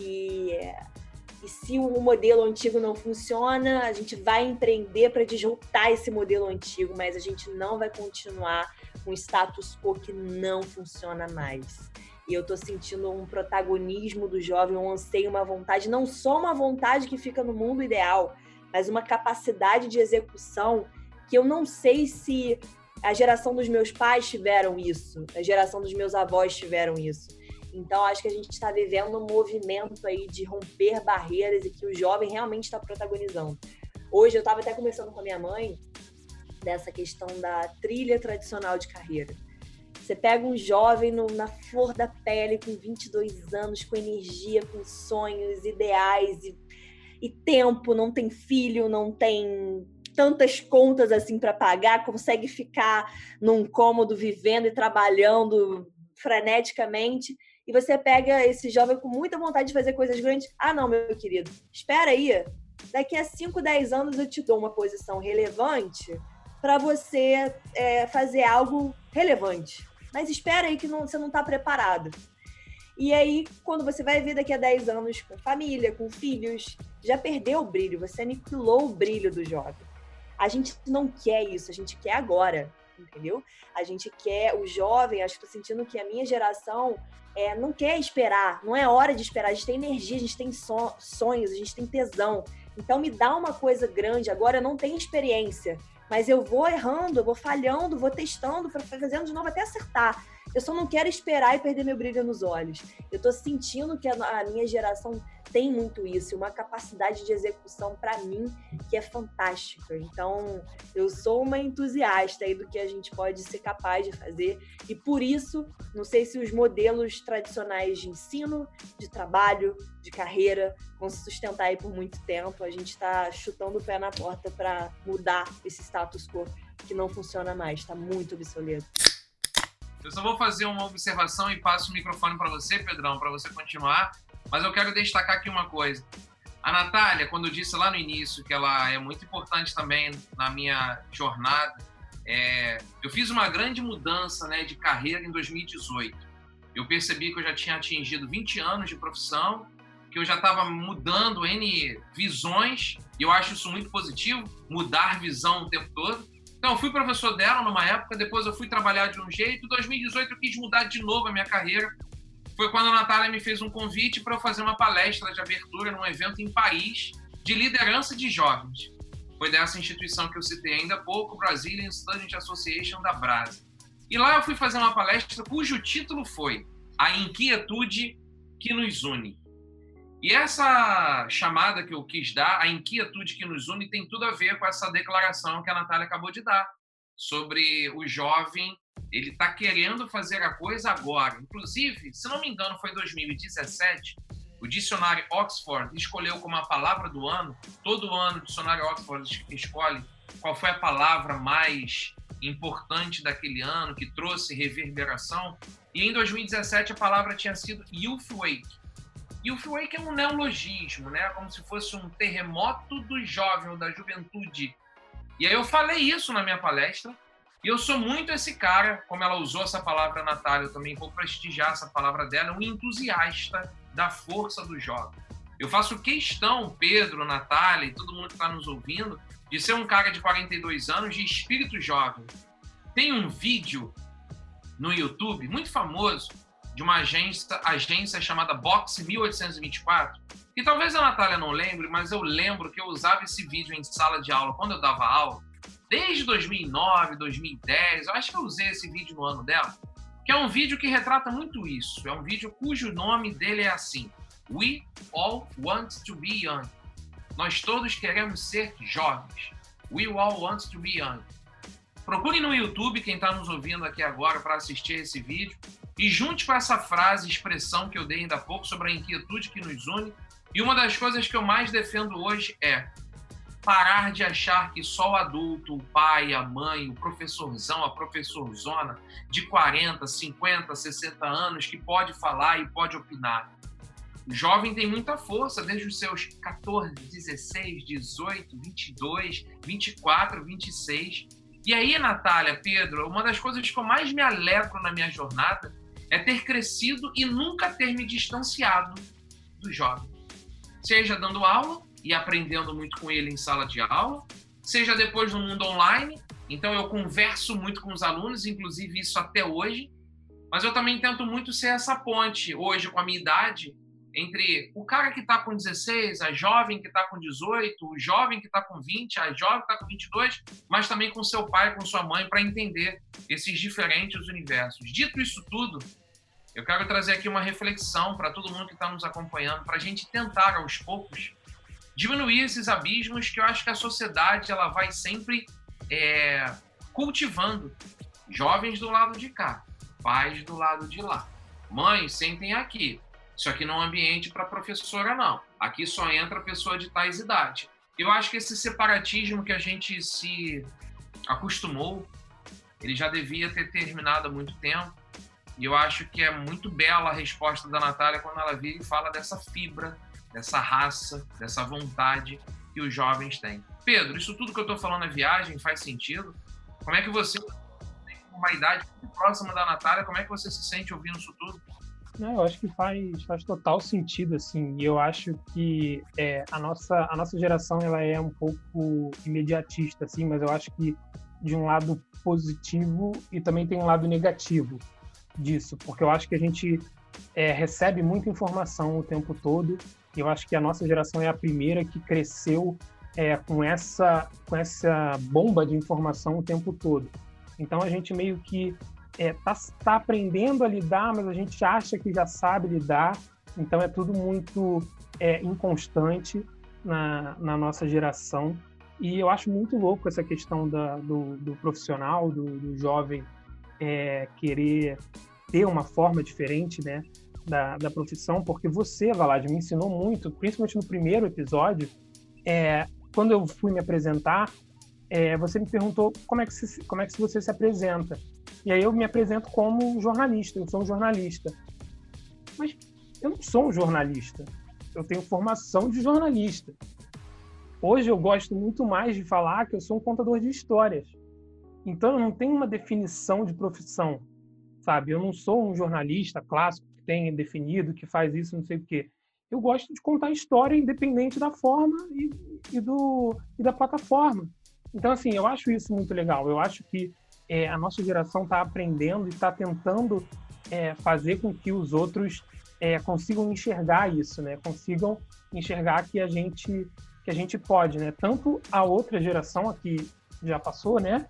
e, e se o modelo antigo não funciona, a gente vai empreender para disruptar esse modelo antigo, mas a gente não vai continuar com status quo que não funciona mais. E eu estou sentindo um protagonismo do jovem, um anseio, uma vontade, não só uma vontade que fica no mundo ideal, mas uma capacidade de execução que eu não sei se a geração dos meus pais tiveram isso, a geração dos meus avós tiveram isso. Então, acho que a gente está vivendo um movimento aí de romper barreiras e que o jovem realmente está protagonizando. Hoje, eu estava até conversando com a minha mãe dessa questão da trilha tradicional de carreira. Você pega um jovem no, na flor da pele, com 22 anos, com energia, com sonhos, ideais e, e tempo, não tem filho, não tem tantas contas assim para pagar, consegue ficar num cômodo vivendo e trabalhando freneticamente. E você pega esse jovem com muita vontade de fazer coisas grandes. Ah, não, meu querido, espera aí. Daqui a 5, 10 anos eu te dou uma posição relevante para você é, fazer algo relevante. Mas espera aí que não, você não está preparado. E aí, quando você vai ver daqui a 10 anos com família, com filhos, já perdeu o brilho, você aniquilou o brilho do jovem. A gente não quer isso, a gente quer agora, entendeu? A gente quer o jovem, acho que tô sentindo que a minha geração é, não quer esperar, não é hora de esperar. A gente tem energia, a gente tem sonhos, a gente tem tesão. Então me dá uma coisa grande. Agora eu não tenho experiência, mas eu vou errando, eu vou falhando, vou testando, fazendo de novo até acertar. Eu só não quero esperar e perder meu brilho nos olhos. Eu tô sentindo que a minha geração tem muito isso, uma capacidade de execução para mim que é fantástica. Então, eu sou uma entusiasta aí do que a gente pode ser capaz de fazer e por isso, não sei se os modelos tradicionais de ensino, de trabalho, de carreira vão se sustentar aí por muito tempo. A gente está chutando o pé na porta para mudar esse status quo que não funciona mais, está muito obsoleto. Eu só vou fazer uma observação e passo o microfone para você, Pedrão, para você continuar. Mas eu quero destacar aqui uma coisa. A Natália, quando eu disse lá no início que ela é muito importante também na minha jornada, é, eu fiz uma grande mudança né, de carreira em 2018. Eu percebi que eu já tinha atingido 20 anos de profissão, que eu já estava mudando N visões, e eu acho isso muito positivo, mudar visão o tempo todo. Então, eu fui professor dela numa época, depois eu fui trabalhar de um jeito. Em 2018, eu quis mudar de novo a minha carreira foi quando a Natália me fez um convite para eu fazer uma palestra de abertura num evento em Paris de liderança de jovens. Foi dessa instituição que eu citei ainda há pouco, Brazilian Student Association da Brasa. E lá eu fui fazer uma palestra cujo título foi A Inquietude que nos une. E essa chamada que eu quis dar, a inquietude que nos une, tem tudo a ver com essa declaração que a Natália acabou de dar sobre o jovem ele está querendo fazer a coisa agora. Inclusive, se não me engano, foi em 2017, o dicionário Oxford escolheu como a palavra do ano. Todo ano o dicionário Oxford escolhe qual foi a palavra mais importante daquele ano, que trouxe reverberação. E em 2017 a palavra tinha sido Youth Wake. Youth Wake é um neologismo, né? Como se fosse um terremoto do jovem da juventude. E aí eu falei isso na minha palestra e eu sou muito esse cara, como ela usou essa palavra, Natália, eu também vou prestigiar essa palavra dela, um entusiasta da força do jovem. Eu faço questão, Pedro, Natália e todo mundo que está nos ouvindo, de ser um cara de 42 anos de espírito jovem. Tem um vídeo no YouTube muito famoso de uma agência, agência chamada Box 1824, que talvez a Natália não lembre, mas eu lembro que eu usava esse vídeo em sala de aula quando eu dava aula, desde 2009, 2010, eu acho que eu usei esse vídeo no ano dela, que é um vídeo que retrata muito isso. É um vídeo cujo nome dele é assim: We all want to be young. Nós todos queremos ser jovens. We all want to be young. Procure no YouTube quem está nos ouvindo aqui agora para assistir esse vídeo e junte com essa frase, expressão que eu dei ainda há pouco sobre a inquietude que nos une. E uma das coisas que eu mais defendo hoje é parar de achar que só o adulto, o pai, a mãe, o professorzão, a professorzona de 40, 50, 60 anos que pode falar e pode opinar. O jovem tem muita força desde os seus 14, 16, 18, 22, 24, 26. E aí, Natália, Pedro, uma das coisas que eu mais me alegro na minha jornada é ter crescido e nunca ter me distanciado do jovem. Seja dando aula e aprendendo muito com ele em sala de aula, seja depois no mundo online. Então eu converso muito com os alunos, inclusive isso até hoje. Mas eu também tento muito ser essa ponte hoje com a minha idade entre o cara que está com 16, a jovem que está com 18, o jovem que está com 20, a jovem que está com 22, mas também com seu pai, com sua mãe, para entender esses diferentes universos. Dito isso tudo, eu quero trazer aqui uma reflexão para todo mundo que está nos acompanhando, para a gente tentar, aos poucos, diminuir esses abismos que eu acho que a sociedade ela vai sempre é, cultivando. Jovens do lado de cá, pais do lado de lá. Mães, sentem aqui isso aqui não é um ambiente para professora, não. Aqui só entra pessoa de tais idade. Eu acho que esse separatismo que a gente se acostumou, ele já devia ter terminado há muito tempo. E eu acho que é muito bela a resposta da Natália quando ela vira e fala dessa fibra, dessa raça, dessa vontade que os jovens têm. Pedro, isso tudo que eu estou falando é viagem? Faz sentido? Como é que você, tem uma idade próxima da Natália, como é que você se sente ouvindo isso tudo? Não, eu acho que faz, faz total sentido, assim. E eu acho que é, a, nossa, a nossa geração ela é um pouco imediatista, assim, mas eu acho que de um lado positivo e também tem um lado negativo disso, porque eu acho que a gente é, recebe muita informação o tempo todo eu acho que a nossa geração é a primeira que cresceu é, com essa com essa bomba de informação o tempo todo. Então a gente meio que é, tá, tá aprendendo a lidar, mas a gente acha que já sabe lidar, então é tudo muito é, inconstante na, na nossa geração. E eu acho muito louco essa questão da, do, do profissional, do, do jovem é, querer ter uma forma diferente né, da, da profissão, porque você, Valad, me ensinou muito, principalmente no primeiro episódio, é, quando eu fui me apresentar, é, você me perguntou como é, que se, como é que você se apresenta. E aí eu me apresento como jornalista, eu sou um jornalista. Mas eu não sou um jornalista. Eu tenho formação de jornalista. Hoje eu gosto muito mais de falar que eu sou um contador de histórias. Então eu não tenho uma definição de profissão, sabe? Eu não sou um jornalista clássico que tem definido, que faz isso, não sei o quê. Eu gosto de contar história independente da forma e, e do, e da plataforma. Então, assim, eu acho isso muito legal. Eu acho que é, a nossa geração está aprendendo e está tentando é, fazer com que os outros é, consigam enxergar isso, né? Consigam enxergar que a gente que a gente pode, né? Tanto a outra geração aqui já passou, né?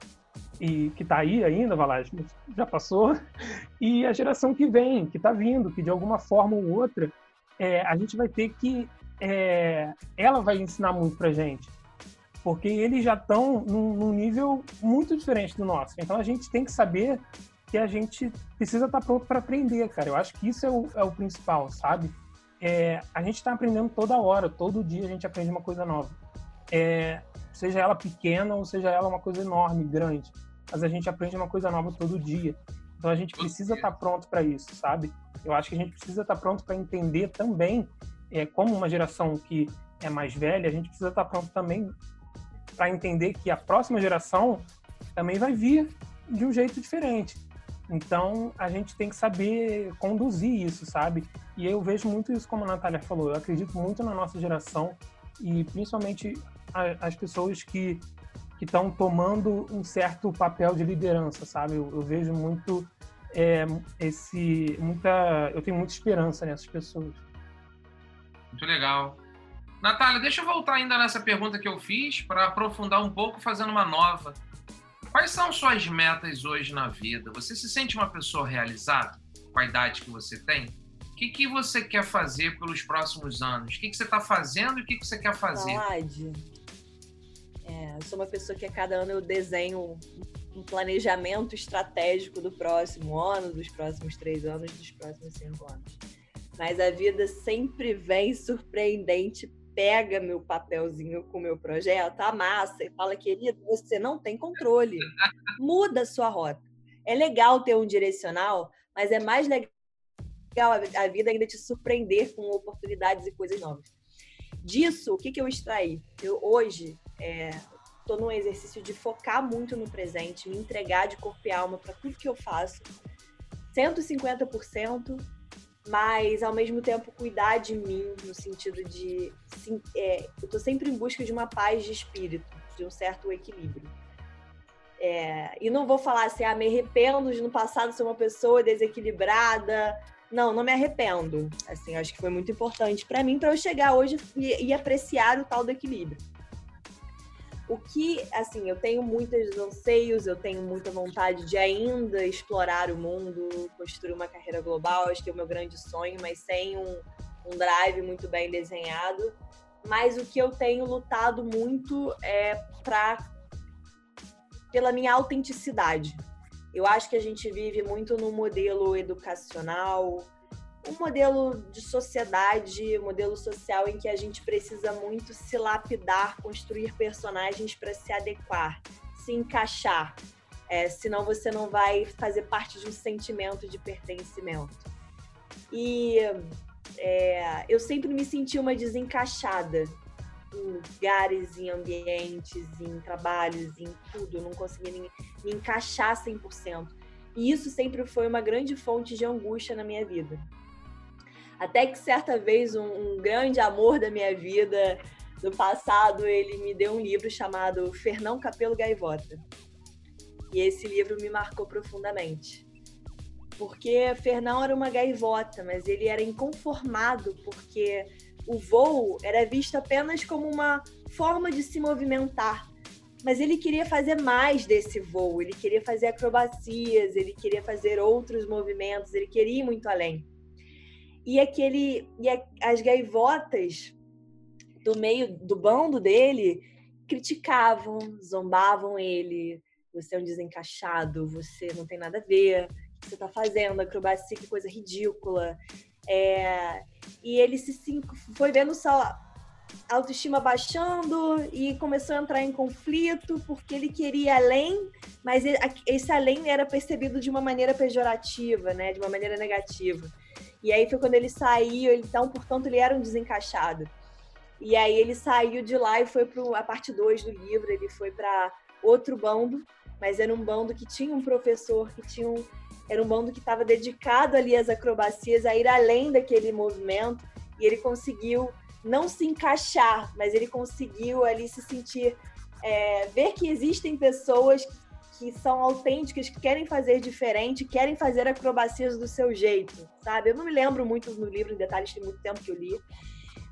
E que está aí ainda, Valage, já passou, e a geração que vem, que está vindo, que de alguma forma ou outra é, a gente vai ter que é, ela vai ensinar muito para gente porque eles já estão num, num, nível muito diferente do nosso. Então a gente tem que saber que a gente precisa estar tá pronto para aprender, cara. Eu acho que isso é o, é o principal, sabe? É, a gente está aprendendo toda hora, todo dia a gente aprende uma coisa nova. É, seja ela pequena ou seja ela uma coisa enorme, grande, mas a gente aprende uma coisa nova todo dia. Então a gente precisa estar tá pronto para isso, sabe? Eu acho que a gente precisa estar tá pronto para entender também, é, como uma geração que é mais velha, a gente precisa estar tá pronto também para entender que a próxima geração também vai vir de um jeito diferente. Então, a gente tem que saber conduzir isso, sabe? E eu vejo muito isso, como a Natália falou, eu acredito muito na nossa geração e principalmente as pessoas que que estão tomando um certo papel de liderança, sabe? Eu, eu vejo muito é, esse, muita, eu tenho muita esperança nessas pessoas. Muito legal. Natália, deixa eu voltar ainda nessa pergunta que eu fiz para aprofundar um pouco, fazendo uma nova. Quais são suas metas hoje na vida? Você se sente uma pessoa realizada com a idade que você tem? O que, que você quer fazer pelos próximos anos? O que, que você está fazendo e o que, que você quer fazer? Verdade. É, eu sou uma pessoa que a cada ano eu desenho um planejamento estratégico do próximo ano, dos próximos três anos, dos próximos cinco anos. Mas a vida sempre vem surpreendente pega meu papelzinho com meu projeto, amassa e fala, querido, você não tem controle. Muda a sua rota. É legal ter um direcional, mas é mais legal a vida ainda te surpreender com oportunidades e coisas novas. Disso, o que, que eu extraí? Eu hoje estou é, num exercício de focar muito no presente, me entregar de corpo e alma para tudo que eu faço. 150% mas ao mesmo tempo cuidar de mim no sentido de sim, é, eu estou sempre em busca de uma paz de espírito, de um certo equilíbrio. É, e não vou falar assim, ah, me arrependo de no passado ser uma pessoa desequilibrada. Não, não me arrependo. Assim, acho que foi muito importante para mim para eu chegar hoje e, e apreciar o tal do equilíbrio. O que, assim, eu tenho muitos anseios, eu tenho muita vontade de ainda explorar o mundo, construir uma carreira global, acho que é o meu grande sonho, mas sem um, um drive muito bem desenhado. Mas o que eu tenho lutado muito é para pela minha autenticidade. Eu acho que a gente vive muito no modelo educacional, um modelo de sociedade, um modelo social em que a gente precisa muito se lapidar, construir personagens para se adequar, se encaixar. É, senão você não vai fazer parte de um sentimento de pertencimento. E é, eu sempre me senti uma desencaixada em lugares, em ambientes, em trabalhos, em tudo. Eu não conseguia me, me encaixar 100%. E isso sempre foi uma grande fonte de angústia na minha vida. Até que certa vez um, um grande amor da minha vida do passado, ele me deu um livro chamado Fernão Capelo Gaivota. E esse livro me marcou profundamente. Porque Fernão era uma gaivota, mas ele era inconformado porque o voo era visto apenas como uma forma de se movimentar. Mas ele queria fazer mais desse voo, ele queria fazer acrobacias, ele queria fazer outros movimentos, ele queria ir muito além. E aquele e as gaivotas do meio do bando dele criticavam, zombavam ele. Você é um desencaixado, você não tem nada a ver, o que você está fazendo, acrobacia, que coisa ridícula. É, e ele se foi vendo só autoestima baixando e começou a entrar em conflito porque ele queria além, mas esse além era percebido de uma maneira pejorativa, né, de uma maneira negativa. E aí foi quando ele saiu, então, portanto, ele era um desencaixado. E aí ele saiu de lá e foi para a parte 2 do livro, ele foi para outro bando, mas era um bando que tinha um professor, que tinha um, era um bando que estava dedicado ali às acrobacias, a ir além daquele movimento, e ele conseguiu não se encaixar, mas ele conseguiu ali se sentir, é, ver que existem pessoas que são autênticas, que querem fazer diferente, querem fazer acrobacias do seu jeito, sabe? Eu não me lembro muito no livro em detalhes, tem muito tempo que eu li.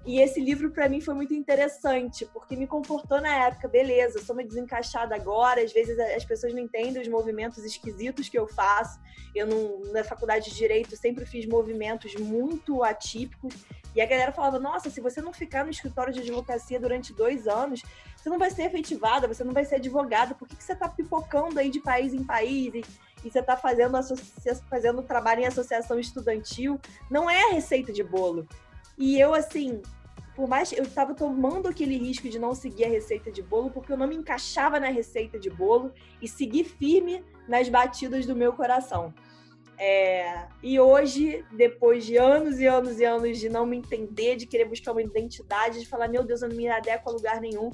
E esse livro para mim foi muito interessante, porque me comportou na época, beleza, sou uma desencaixada agora, às vezes as pessoas não entendem os movimentos esquisitos que eu faço. Eu não, na faculdade de direito sempre fiz movimentos muito atípicos e a galera falava: "Nossa, se você não ficar no escritório de advocacia durante dois anos, você não vai ser efetivada, você não vai ser advogada, por que, que você está pipocando aí de país em país e, e você está fazendo, fazendo trabalho em associação estudantil? Não é receita de bolo. E eu, assim, por mais eu estava tomando aquele risco de não seguir a receita de bolo, porque eu não me encaixava na receita de bolo e seguir firme nas batidas do meu coração. É, e hoje, depois de anos e anos e anos de não me entender, de querer buscar uma identidade, de falar, meu Deus, eu não me adequo a lugar nenhum,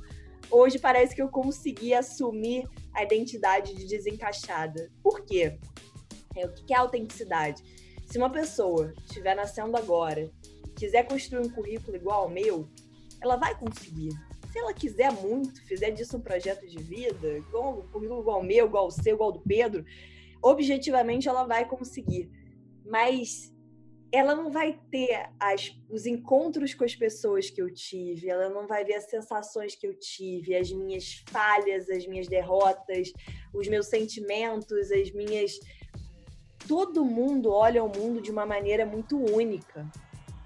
hoje parece que eu consegui assumir a identidade de desencaixada. Por quê? É, o que é autenticidade? Se uma pessoa estiver nascendo agora, quiser construir um currículo igual ao meu, ela vai conseguir. Se ela quiser muito, fizer disso um projeto de vida, igual, um currículo igual ao meu, igual ao seu, igual ao do Pedro, objetivamente ela vai conseguir. Mas ela não vai ter as, os encontros com as pessoas que eu tive, ela não vai ver as sensações que eu tive, as minhas falhas, as minhas derrotas, os meus sentimentos, as minhas. Todo mundo olha o mundo de uma maneira muito única.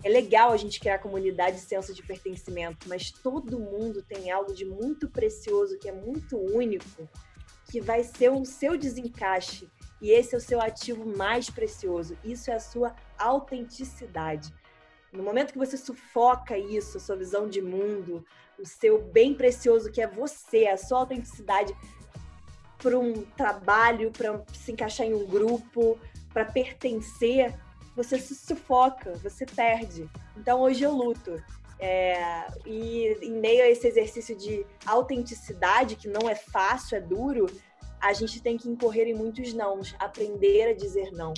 É legal a gente criar comunidade e senso de pertencimento, mas todo mundo tem algo de muito precioso, que é muito único, que vai ser o seu desencaixe e esse é o seu ativo mais precioso. Isso é a sua autenticidade. No momento que você sufoca isso, a sua visão de mundo, o seu bem precioso que é você, a sua autenticidade para um trabalho, para se encaixar em um grupo, para pertencer, você se sufoca, você perde. Então hoje eu luto. É, e em meio a esse exercício de autenticidade, que não é fácil, é duro, a gente tem que incorrer em muitos nãos, aprender a dizer não.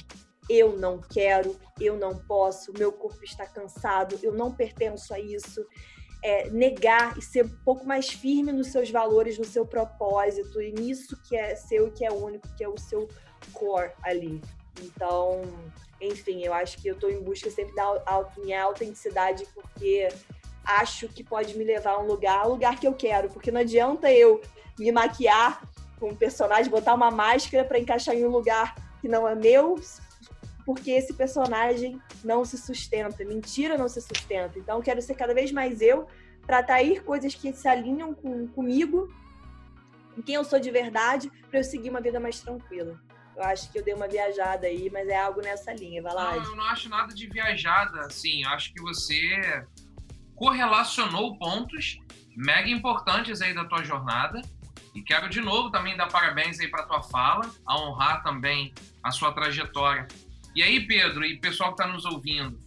Eu não quero, eu não posso, meu corpo está cansado, eu não pertenço a isso. É, negar e ser um pouco mais firme nos seus valores, no seu propósito e nisso que é seu e que é único, que é o seu core ali. Então, enfim, eu acho que eu estou em busca sempre da minha autenticidade porque acho que pode me levar a um lugar, um lugar que eu quero, porque não adianta eu me maquiar com um personagem, botar uma máscara para encaixar em um lugar que não é meu, porque esse personagem não se sustenta. Mentira não se sustenta. Então, eu quero ser cada vez mais eu, para atrair coisas que se alinham com, comigo, com quem eu sou de verdade, para eu seguir uma vida mais tranquila. Eu acho que eu dei uma viajada aí, mas é algo nessa linha, vai lá. Não, eu não acho nada de viajada, assim. Eu acho que você correlacionou pontos mega importantes aí da tua jornada e quero de novo também dar parabéns aí para tua fala, a honrar também a sua trajetória. E aí, Pedro e pessoal que está nos ouvindo,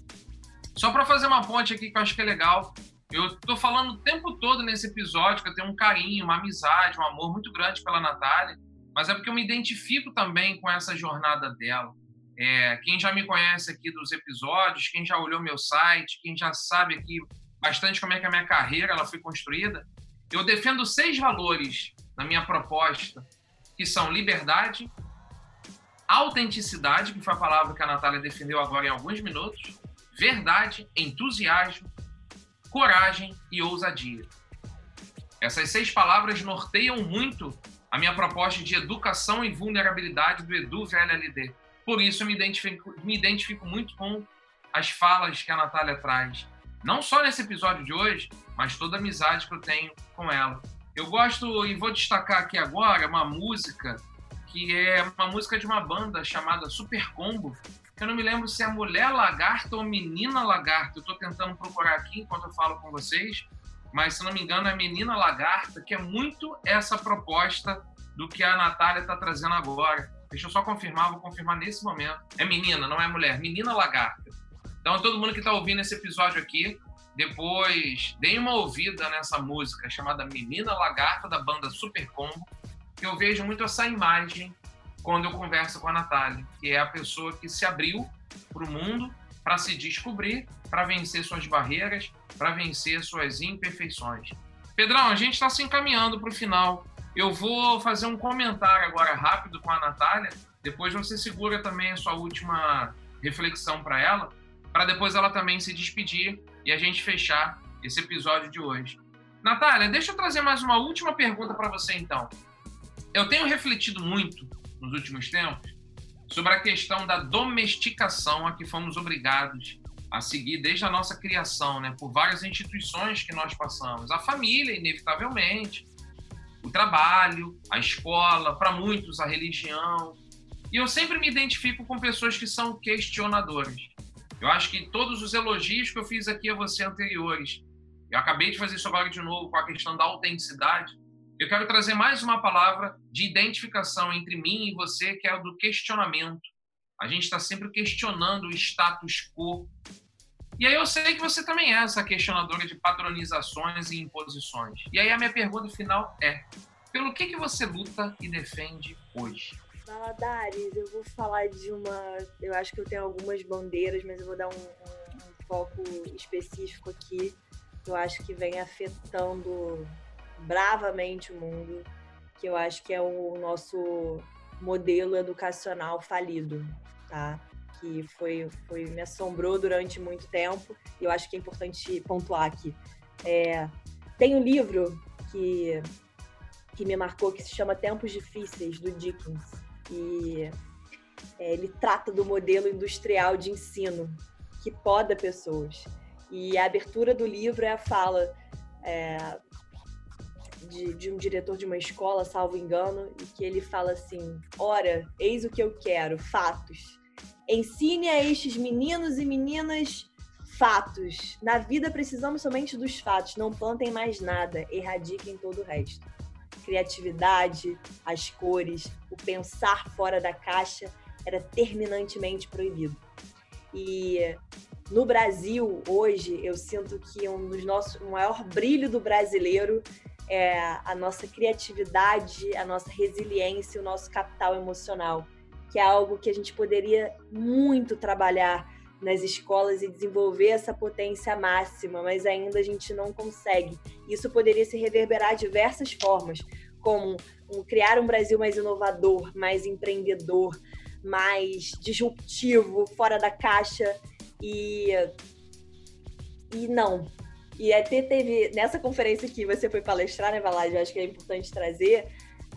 só para fazer uma ponte aqui que eu acho que é legal, eu estou falando o tempo todo nesse episódio que eu tenho um carinho, uma amizade, um amor muito grande pela Natália, mas é porque eu me identifico também com essa jornada dela. É, quem já me conhece aqui dos episódios, quem já olhou meu site, quem já sabe aqui bastante como é que a minha carreira ela foi construída, eu defendo seis valores na minha proposta, que são liberdade, autenticidade, que foi a palavra que a Natália defendeu agora em alguns minutos, verdade, entusiasmo, coragem e ousadia. Essas seis palavras norteiam muito a minha proposta de educação e vulnerabilidade do Edu VLLD. Por isso, eu me identifico, me identifico muito com as falas que a Natália traz. Não só nesse episódio de hoje, mas toda a amizade que eu tenho com ela. Eu gosto e vou destacar aqui agora uma música que é uma música de uma banda chamada Super Combo. Eu não me lembro se é Mulher Lagarta ou Menina Lagarta. Eu estou tentando procurar aqui enquanto eu falo com vocês, mas se não me engano é Menina Lagarta, que é muito essa proposta do que a Natália está trazendo agora. Deixa eu só confirmar, vou confirmar nesse momento. É menina, não é mulher. Menina Lagarta. Então, todo mundo que está ouvindo esse episódio aqui, depois, deem uma ouvida nessa música chamada Menina Lagarta, da banda Super Combo, que eu vejo muito essa imagem quando eu converso com a Natália, que é a pessoa que se abriu para o mundo para se descobrir, para vencer suas barreiras, para vencer suas imperfeições. Pedrão, a gente está se encaminhando para o final. Eu vou fazer um comentário agora rápido com a Natália, depois você segura também a sua última reflexão para ela, para depois ela também se despedir e a gente fechar esse episódio de hoje. Natália, deixa eu trazer mais uma última pergunta para você então. Eu tenho refletido muito nos últimos tempos sobre a questão da domesticação a que fomos obrigados a seguir desde a nossa criação, né, por várias instituições que nós passamos. A família, inevitavelmente, o trabalho, a escola, para muitos a religião. E eu sempre me identifico com pessoas que são questionadoras. Eu acho que todos os elogios que eu fiz aqui a você anteriores, eu acabei de fazer isso agora de novo com a questão da autenticidade. Eu quero trazer mais uma palavra de identificação entre mim e você, que é o do questionamento. A gente está sempre questionando o status quo. E aí eu sei que você também é essa questionadora de padronizações e imposições. E aí a minha pergunta final é: pelo que, que você luta e defende hoje? Valadares, eu vou falar de uma. Eu acho que eu tenho algumas bandeiras, mas eu vou dar um, um, um foco específico aqui. Eu acho que vem afetando bravamente o mundo, que eu acho que é o nosso modelo educacional falido, tá? Que foi, foi me assombrou durante muito tempo e eu acho que é importante pontuar aqui. É, tem um livro que que me marcou que se chama Tempos Difíceis do Dickens e é, ele trata do modelo industrial de ensino que poda pessoas e a abertura do livro é a fala é, de, de, um diretor de uma escola, salvo engano, e que ele fala assim: Ora, eis o que eu quero, fatos. Ensine a estes meninos e meninas fatos. Na vida precisamos somente dos fatos, não plantem mais nada, erradiquem todo o resto. Criatividade, as cores, o pensar fora da caixa era terminantemente proibido. E no Brasil, hoje, eu sinto que um dos nossos, o maior brilho do brasileiro é a nossa criatividade, a nossa resiliência, o nosso capital emocional, que é algo que a gente poderia muito trabalhar nas escolas e desenvolver essa potência máxima, mas ainda a gente não consegue. Isso poderia se reverberar de diversas formas, como um, criar um Brasil mais inovador, mais empreendedor, mais disruptivo, fora da caixa e e não, e até teve, nessa conferência que você foi palestrar, né, Valade, eu acho que é importante trazer,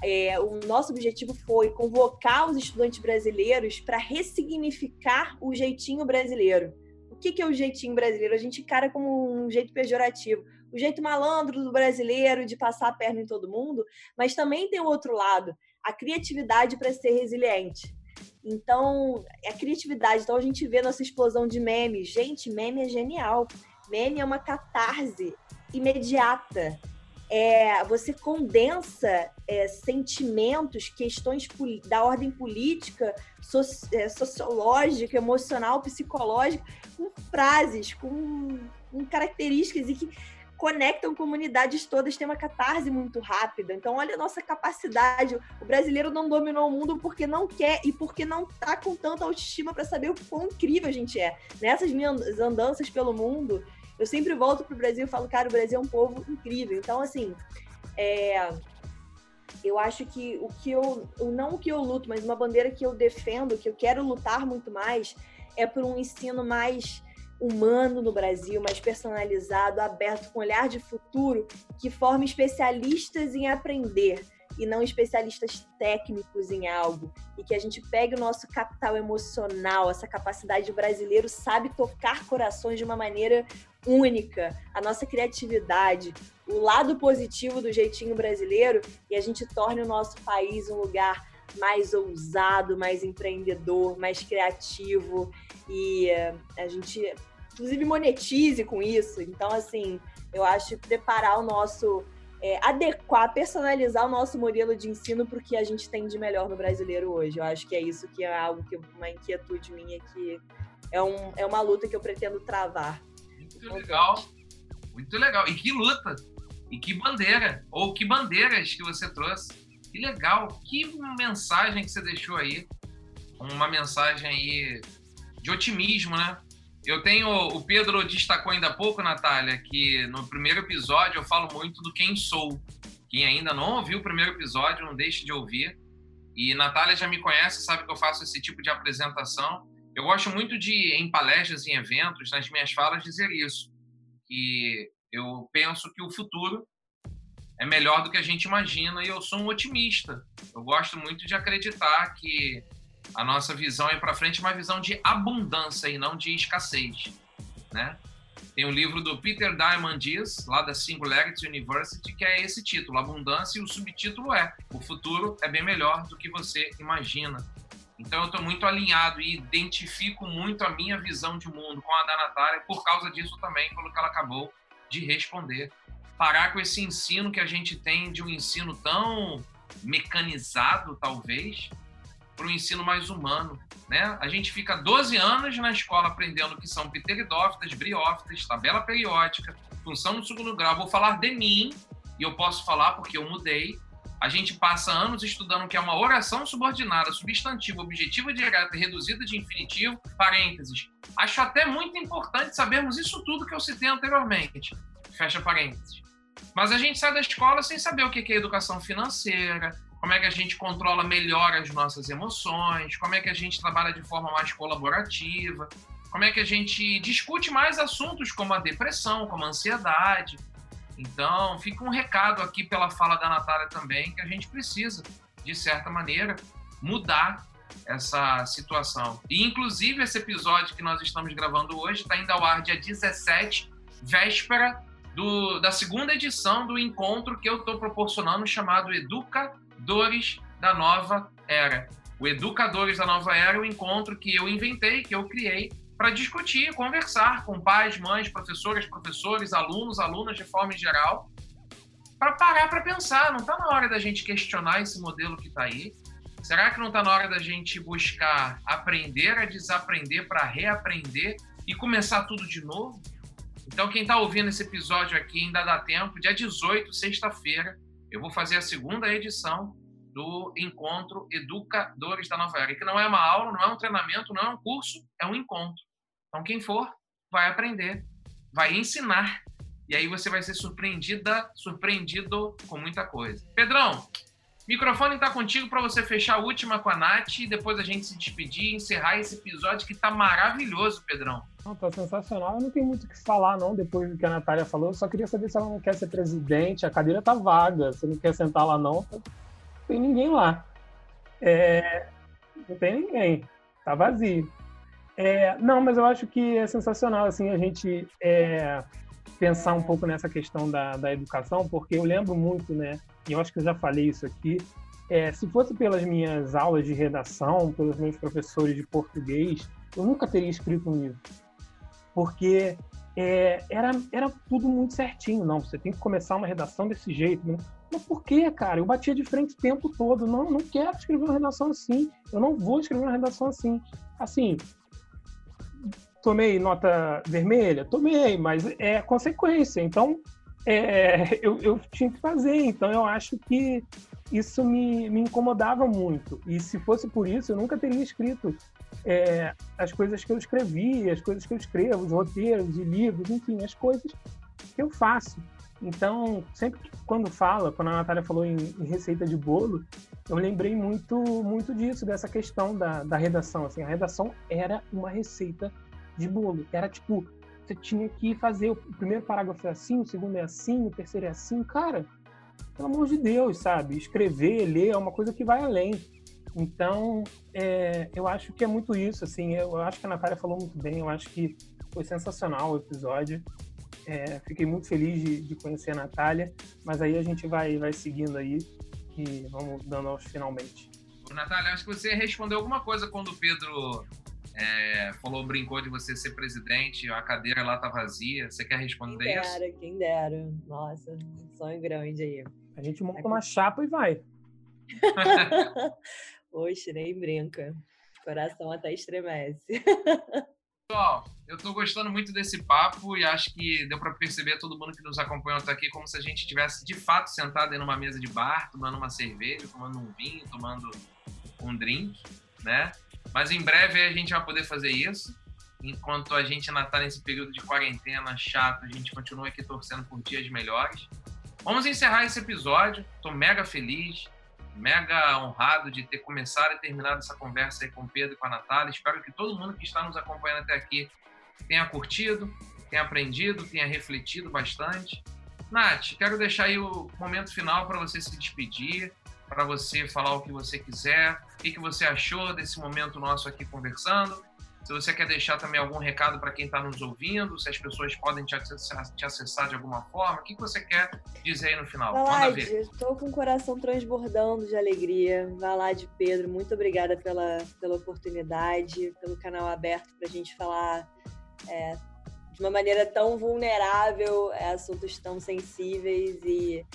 é, o nosso objetivo foi convocar os estudantes brasileiros para ressignificar o jeitinho brasileiro. O que, que é o jeitinho brasileiro? A gente encara como um jeito pejorativo. O jeito malandro do brasileiro de passar a perna em todo mundo, mas também tem o outro lado, a criatividade para ser resiliente. Então, a criatividade. Então, a gente vê nossa explosão de memes. Gente, meme é genial. Meme é uma catarse imediata. É, você condensa é, sentimentos, questões da ordem política, é, sociológica, emocional, psicológica, com frases, com, com características e que conectam comunidades todas, tem uma catarse muito rápida. Então, olha a nossa capacidade. O brasileiro não dominou o mundo porque não quer e porque não está com tanta autoestima para saber o quão incrível a gente é. Nessas minhas andanças pelo mundo, eu sempre volto pro Brasil e falo, cara, o Brasil é um povo incrível. Então, assim, é, eu acho que o que eu, não o que eu luto, mas uma bandeira que eu defendo, que eu quero lutar muito mais, é por um ensino mais humano no Brasil, mais personalizado, aberto, com olhar de futuro, que forme especialistas em aprender e não especialistas técnicos em algo. E que a gente pegue o nosso capital emocional, essa capacidade brasileiro sabe tocar corações de uma maneira única, a nossa criatividade, o lado positivo do jeitinho brasileiro e a gente torne o nosso país um lugar mais ousado, mais empreendedor, mais criativo e eh, a gente inclusive monetize com isso. Então assim, eu acho preparar o nosso é, adequar, personalizar o nosso modelo de ensino para o que a gente tem de melhor no brasileiro hoje. Eu acho que é isso que é algo que uma inquietude minha que é, um, é uma luta que eu pretendo travar. Muito legal. Muito legal. E que luta! E que bandeira! Ou que bandeiras que você trouxe. Que legal! Que mensagem que você deixou aí. Uma mensagem aí de otimismo, né? Eu tenho. O Pedro destacou ainda há pouco, Natália, que no primeiro episódio eu falo muito do quem sou. Quem ainda não ouviu o primeiro episódio, não deixe de ouvir. E Natália já me conhece, sabe que eu faço esse tipo de apresentação. Eu gosto muito de, em palestras, em eventos, nas minhas falas, dizer isso. Que eu penso que o futuro é melhor do que a gente imagina e eu sou um otimista. Eu gosto muito de acreditar que a nossa visão é para frente uma visão de abundância e não de escassez, né? Tem um livro do Peter Diamond Diaz, lá da Singularity University, que é esse título, Abundância, e o subtítulo é O futuro é bem melhor do que você imagina. Então eu estou muito alinhado e identifico muito a minha visão de mundo com a da Natália por causa disso também, pelo que ela acabou de responder. Parar com esse ensino que a gente tem de um ensino tão mecanizado, talvez, para um ensino mais humano. Né? A gente fica 12 anos na escola aprendendo o que são pteridófitas, briófitas, tabela periódica, função do segundo grau. Vou falar de mim, e eu posso falar porque eu mudei, A gente passa anos estudando o que é uma oração subordinada, substantivo, objetiva direta e reduzida de infinitivo, parênteses. Acho até muito importante sabermos isso tudo que eu citei anteriormente. Fecha parênteses. Mas a gente sai da escola sem saber o que é educação financeira, como é que a gente controla melhor as nossas emoções, como é que a gente trabalha de forma mais colaborativa, como é que a gente discute mais assuntos como a depressão, como a ansiedade. Então, fica um recado aqui pela fala da Natália também, que a gente precisa, de certa maneira, mudar essa situação. E, inclusive, esse episódio que nós estamos gravando hoje está indo ao ar dia 17, véspera do, da segunda edição do encontro que eu estou proporcionando, chamado Educadores da Nova Era. O Educadores da Nova Era é o encontro que eu inventei, que eu criei, para discutir, conversar com pais, mães, professoras, professores, alunos, alunas de forma geral, para parar para pensar. Não está na hora da gente questionar esse modelo que está aí? Será que não está na hora da gente buscar aprender a desaprender para reaprender e começar tudo de novo? Então, quem está ouvindo esse episódio aqui ainda dá tempo. Dia 18, sexta-feira, eu vou fazer a segunda edição do encontro Educadores da Nova Era, que não é uma aula, não é um treinamento, não é um curso, é um encontro. Então, quem for, vai aprender, vai ensinar, e aí você vai ser surpreendida, surpreendido com muita coisa. Pedrão, microfone está contigo para você fechar a última com a Nath e depois a gente se despedir e encerrar esse episódio que está maravilhoso, Pedrão. Não, tá sensacional. Eu não tenho muito o que falar, não, depois do que a Natália falou. Eu só queria saber se ela não quer ser presidente. A cadeira tá vaga. Você não quer sentar lá, não? Não tem ninguém lá. É... Não tem ninguém. Tá vazio. É, não, mas eu acho que é sensacional assim a gente é, pensar um pouco nessa questão da, da educação, porque eu lembro muito, né? E eu acho que eu já falei isso aqui. É, se fosse pelas minhas aulas de redação, pelos meus professores de português, eu nunca teria escrito um livro, porque é, era, era tudo muito certinho. Não, você tem que começar uma redação desse jeito. Né? Mas por que, cara? Eu batia de frente o tempo todo. Não, não quero escrever uma redação assim. Eu não vou escrever uma redação assim. Assim, tomei nota vermelha? Tomei, mas é consequência. Então, é, eu, eu, tinha que fazer. Então, eu acho que isso me, me incomodava muito. E se fosse por isso, eu nunca teria escrito é, as coisas que eu escrevi, as coisas que eu escrevo, os roteiros de livros, enfim, as coisas que eu faço. Então, sempre que, quando fala, quando a Natália falou em, em, receita de bolo, eu lembrei muito, muito disso, dessa questão da, da redação. Assim, a redação era uma receita de bolo. Era tipo, você tinha que fazer o primeiro parágrafo é assim, o segundo é assim, o terceiro é assim. Cara, pelo amor de Deus, sabe? Escrever, ler é uma coisa que vai além. Então, é, eu acho que é muito isso, assim. Eu acho que a Natália falou muito bem, eu acho que foi sensacional o episódio. É, fiquei muito feliz de, de, conhecer a Natália, mas aí a gente vai, vai seguindo aí e vamos dando aos finalmente. Natália, acho que você respondeu alguma coisa quando o Pedro é, falou, brincou de você ser presidente, a cadeira lá tá vazia. Você quer responder quem dera, isso? Quem dera, Nossa, um sonho grande aí. A gente monta uma chapa e vai. Oxe, nem brinca. O coração até estremece. Pessoal, eu tô gostando muito desse papo e acho que deu para perceber todo mundo que nos acompanhou até aqui como se a gente estivesse de fato sentado em uma mesa de bar, tomando uma cerveja, tomando um vinho, tomando um drink, né? Mas em breve a gente vai poder fazer isso. Enquanto a gente ainda está nesse período de quarentena chato, a gente continua aqui torcendo por dias melhores. Vamos encerrar esse episódio. Estou mega feliz, mega honrado de ter começado e terminado essa conversa aí com o Pedro e com a Natália. Espero que todo mundo que está nos acompanhando até aqui tenha curtido, tenha aprendido, tenha refletido bastante. Nath, quero deixar aí o momento final para você se despedir, para você falar o que você quiser, o que, você achou desse momento nosso aqui conversando. Se você quer deixar também algum recado para quem está nos ouvindo, se as pessoas podem te acessar, te acessar, de alguma forma, o que, que você quer dizer aí no final? Manda ver. Estou com o coração transbordando de alegria. Vai lá de Pedro, muito obrigada pela, pela oportunidade, pelo canal aberto para a gente falar é, de uma maneira tão vulnerável, é, assuntos tão sensíveis e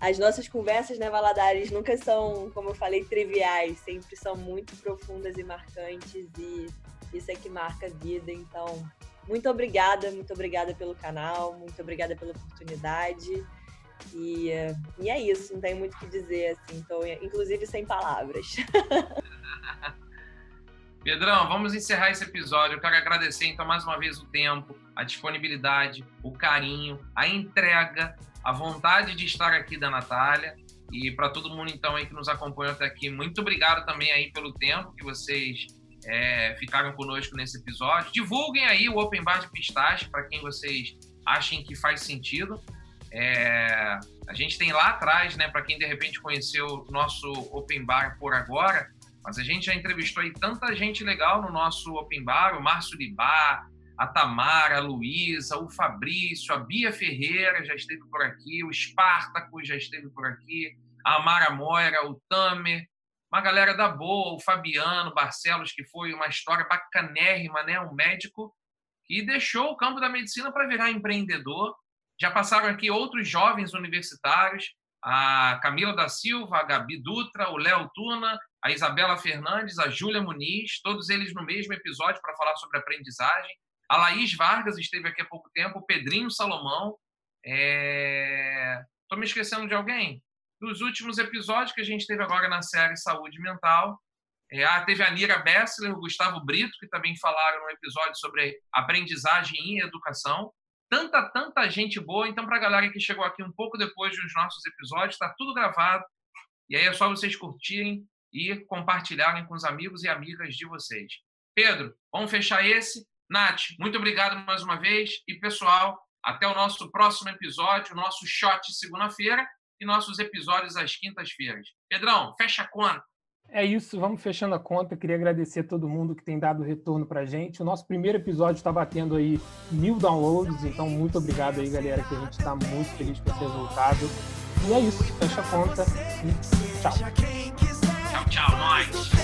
as nossas conversas, né, Valadares, nunca são, como eu falei, triviais, sempre são muito profundas e marcantes e isso é que marca a vida. Então, muito obrigada, muito obrigada pelo canal, muito obrigada pela oportunidade. E, e é isso, não tenho muito o que dizer, assim, inclusive sem palavras. Pedrão, vamos encerrar esse episódio. Eu quero agradecer, então, mais uma vez o tempo, a disponibilidade, o carinho, a entrega, a vontade de estar aqui da Natália. E para todo mundo, então, aí que nos acompanhou até aqui, muito obrigado também aí pelo tempo que vocês é, ficaram conosco nesse episódio. Divulguem aí o Open Bar de Pistache para quem vocês achem que faz sentido. É, a gente tem lá atrás, né, para quem de repente conheceu o nosso Open Bar por agora, mas a gente já entrevistou aí tanta gente legal no nosso Open Bar, o Márcio Libá, a Tamara, a Luísa, o Fabrício, a Bia Ferreira já esteve por aqui, o Espartaco já esteve por aqui, a Amara Moira, o Tamer, uma galera da boa, o Fabiano Barcelos, que foi uma história bacanérrima, né? Um médico que deixou o campo da medicina para virar empreendedor. Já passaram aqui outros jovens universitários, a Camila da Silva, a Gabi Dutra, o Léo Tuna, a Isabela Fernandes, a Júlia Muniz, todos eles no mesmo episódio para falar sobre aprendizagem. A Laís Vargas esteve aqui há pouco tempo, o Pedrinho Salomão. Estou é... me esquecendo de alguém? Dos últimos episódios que a gente teve agora na série Saúde Mental, é, ah, teve a Nira Bessler, o Gustavo Brito, que também falaram no episódio sobre aprendizagem e educação. Tanta, tanta gente boa. Então, para a galera que chegou aqui um pouco depois dos nossos episódios, está tudo gravado. E aí é só vocês curtirem e compartilharem com os amigos e amigas de vocês. Pedro, vamos fechar esse. Nath, muito obrigado mais uma vez. E, pessoal, até o nosso próximo episódio, nosso shot segunda-feira e nossos episódios às quintas-feiras. Pedrão, fecha a conta. É isso, vamos fechando a conta. Queria agradecer a todo mundo que tem dado retorno para a gente. O nosso primeiro episódio está batendo aí mil downloads, então muito obrigado aí, galera, que a gente está muito feliz com esse resultado. E é isso, fecha a conta e tchau. Tchau, tchau, nós.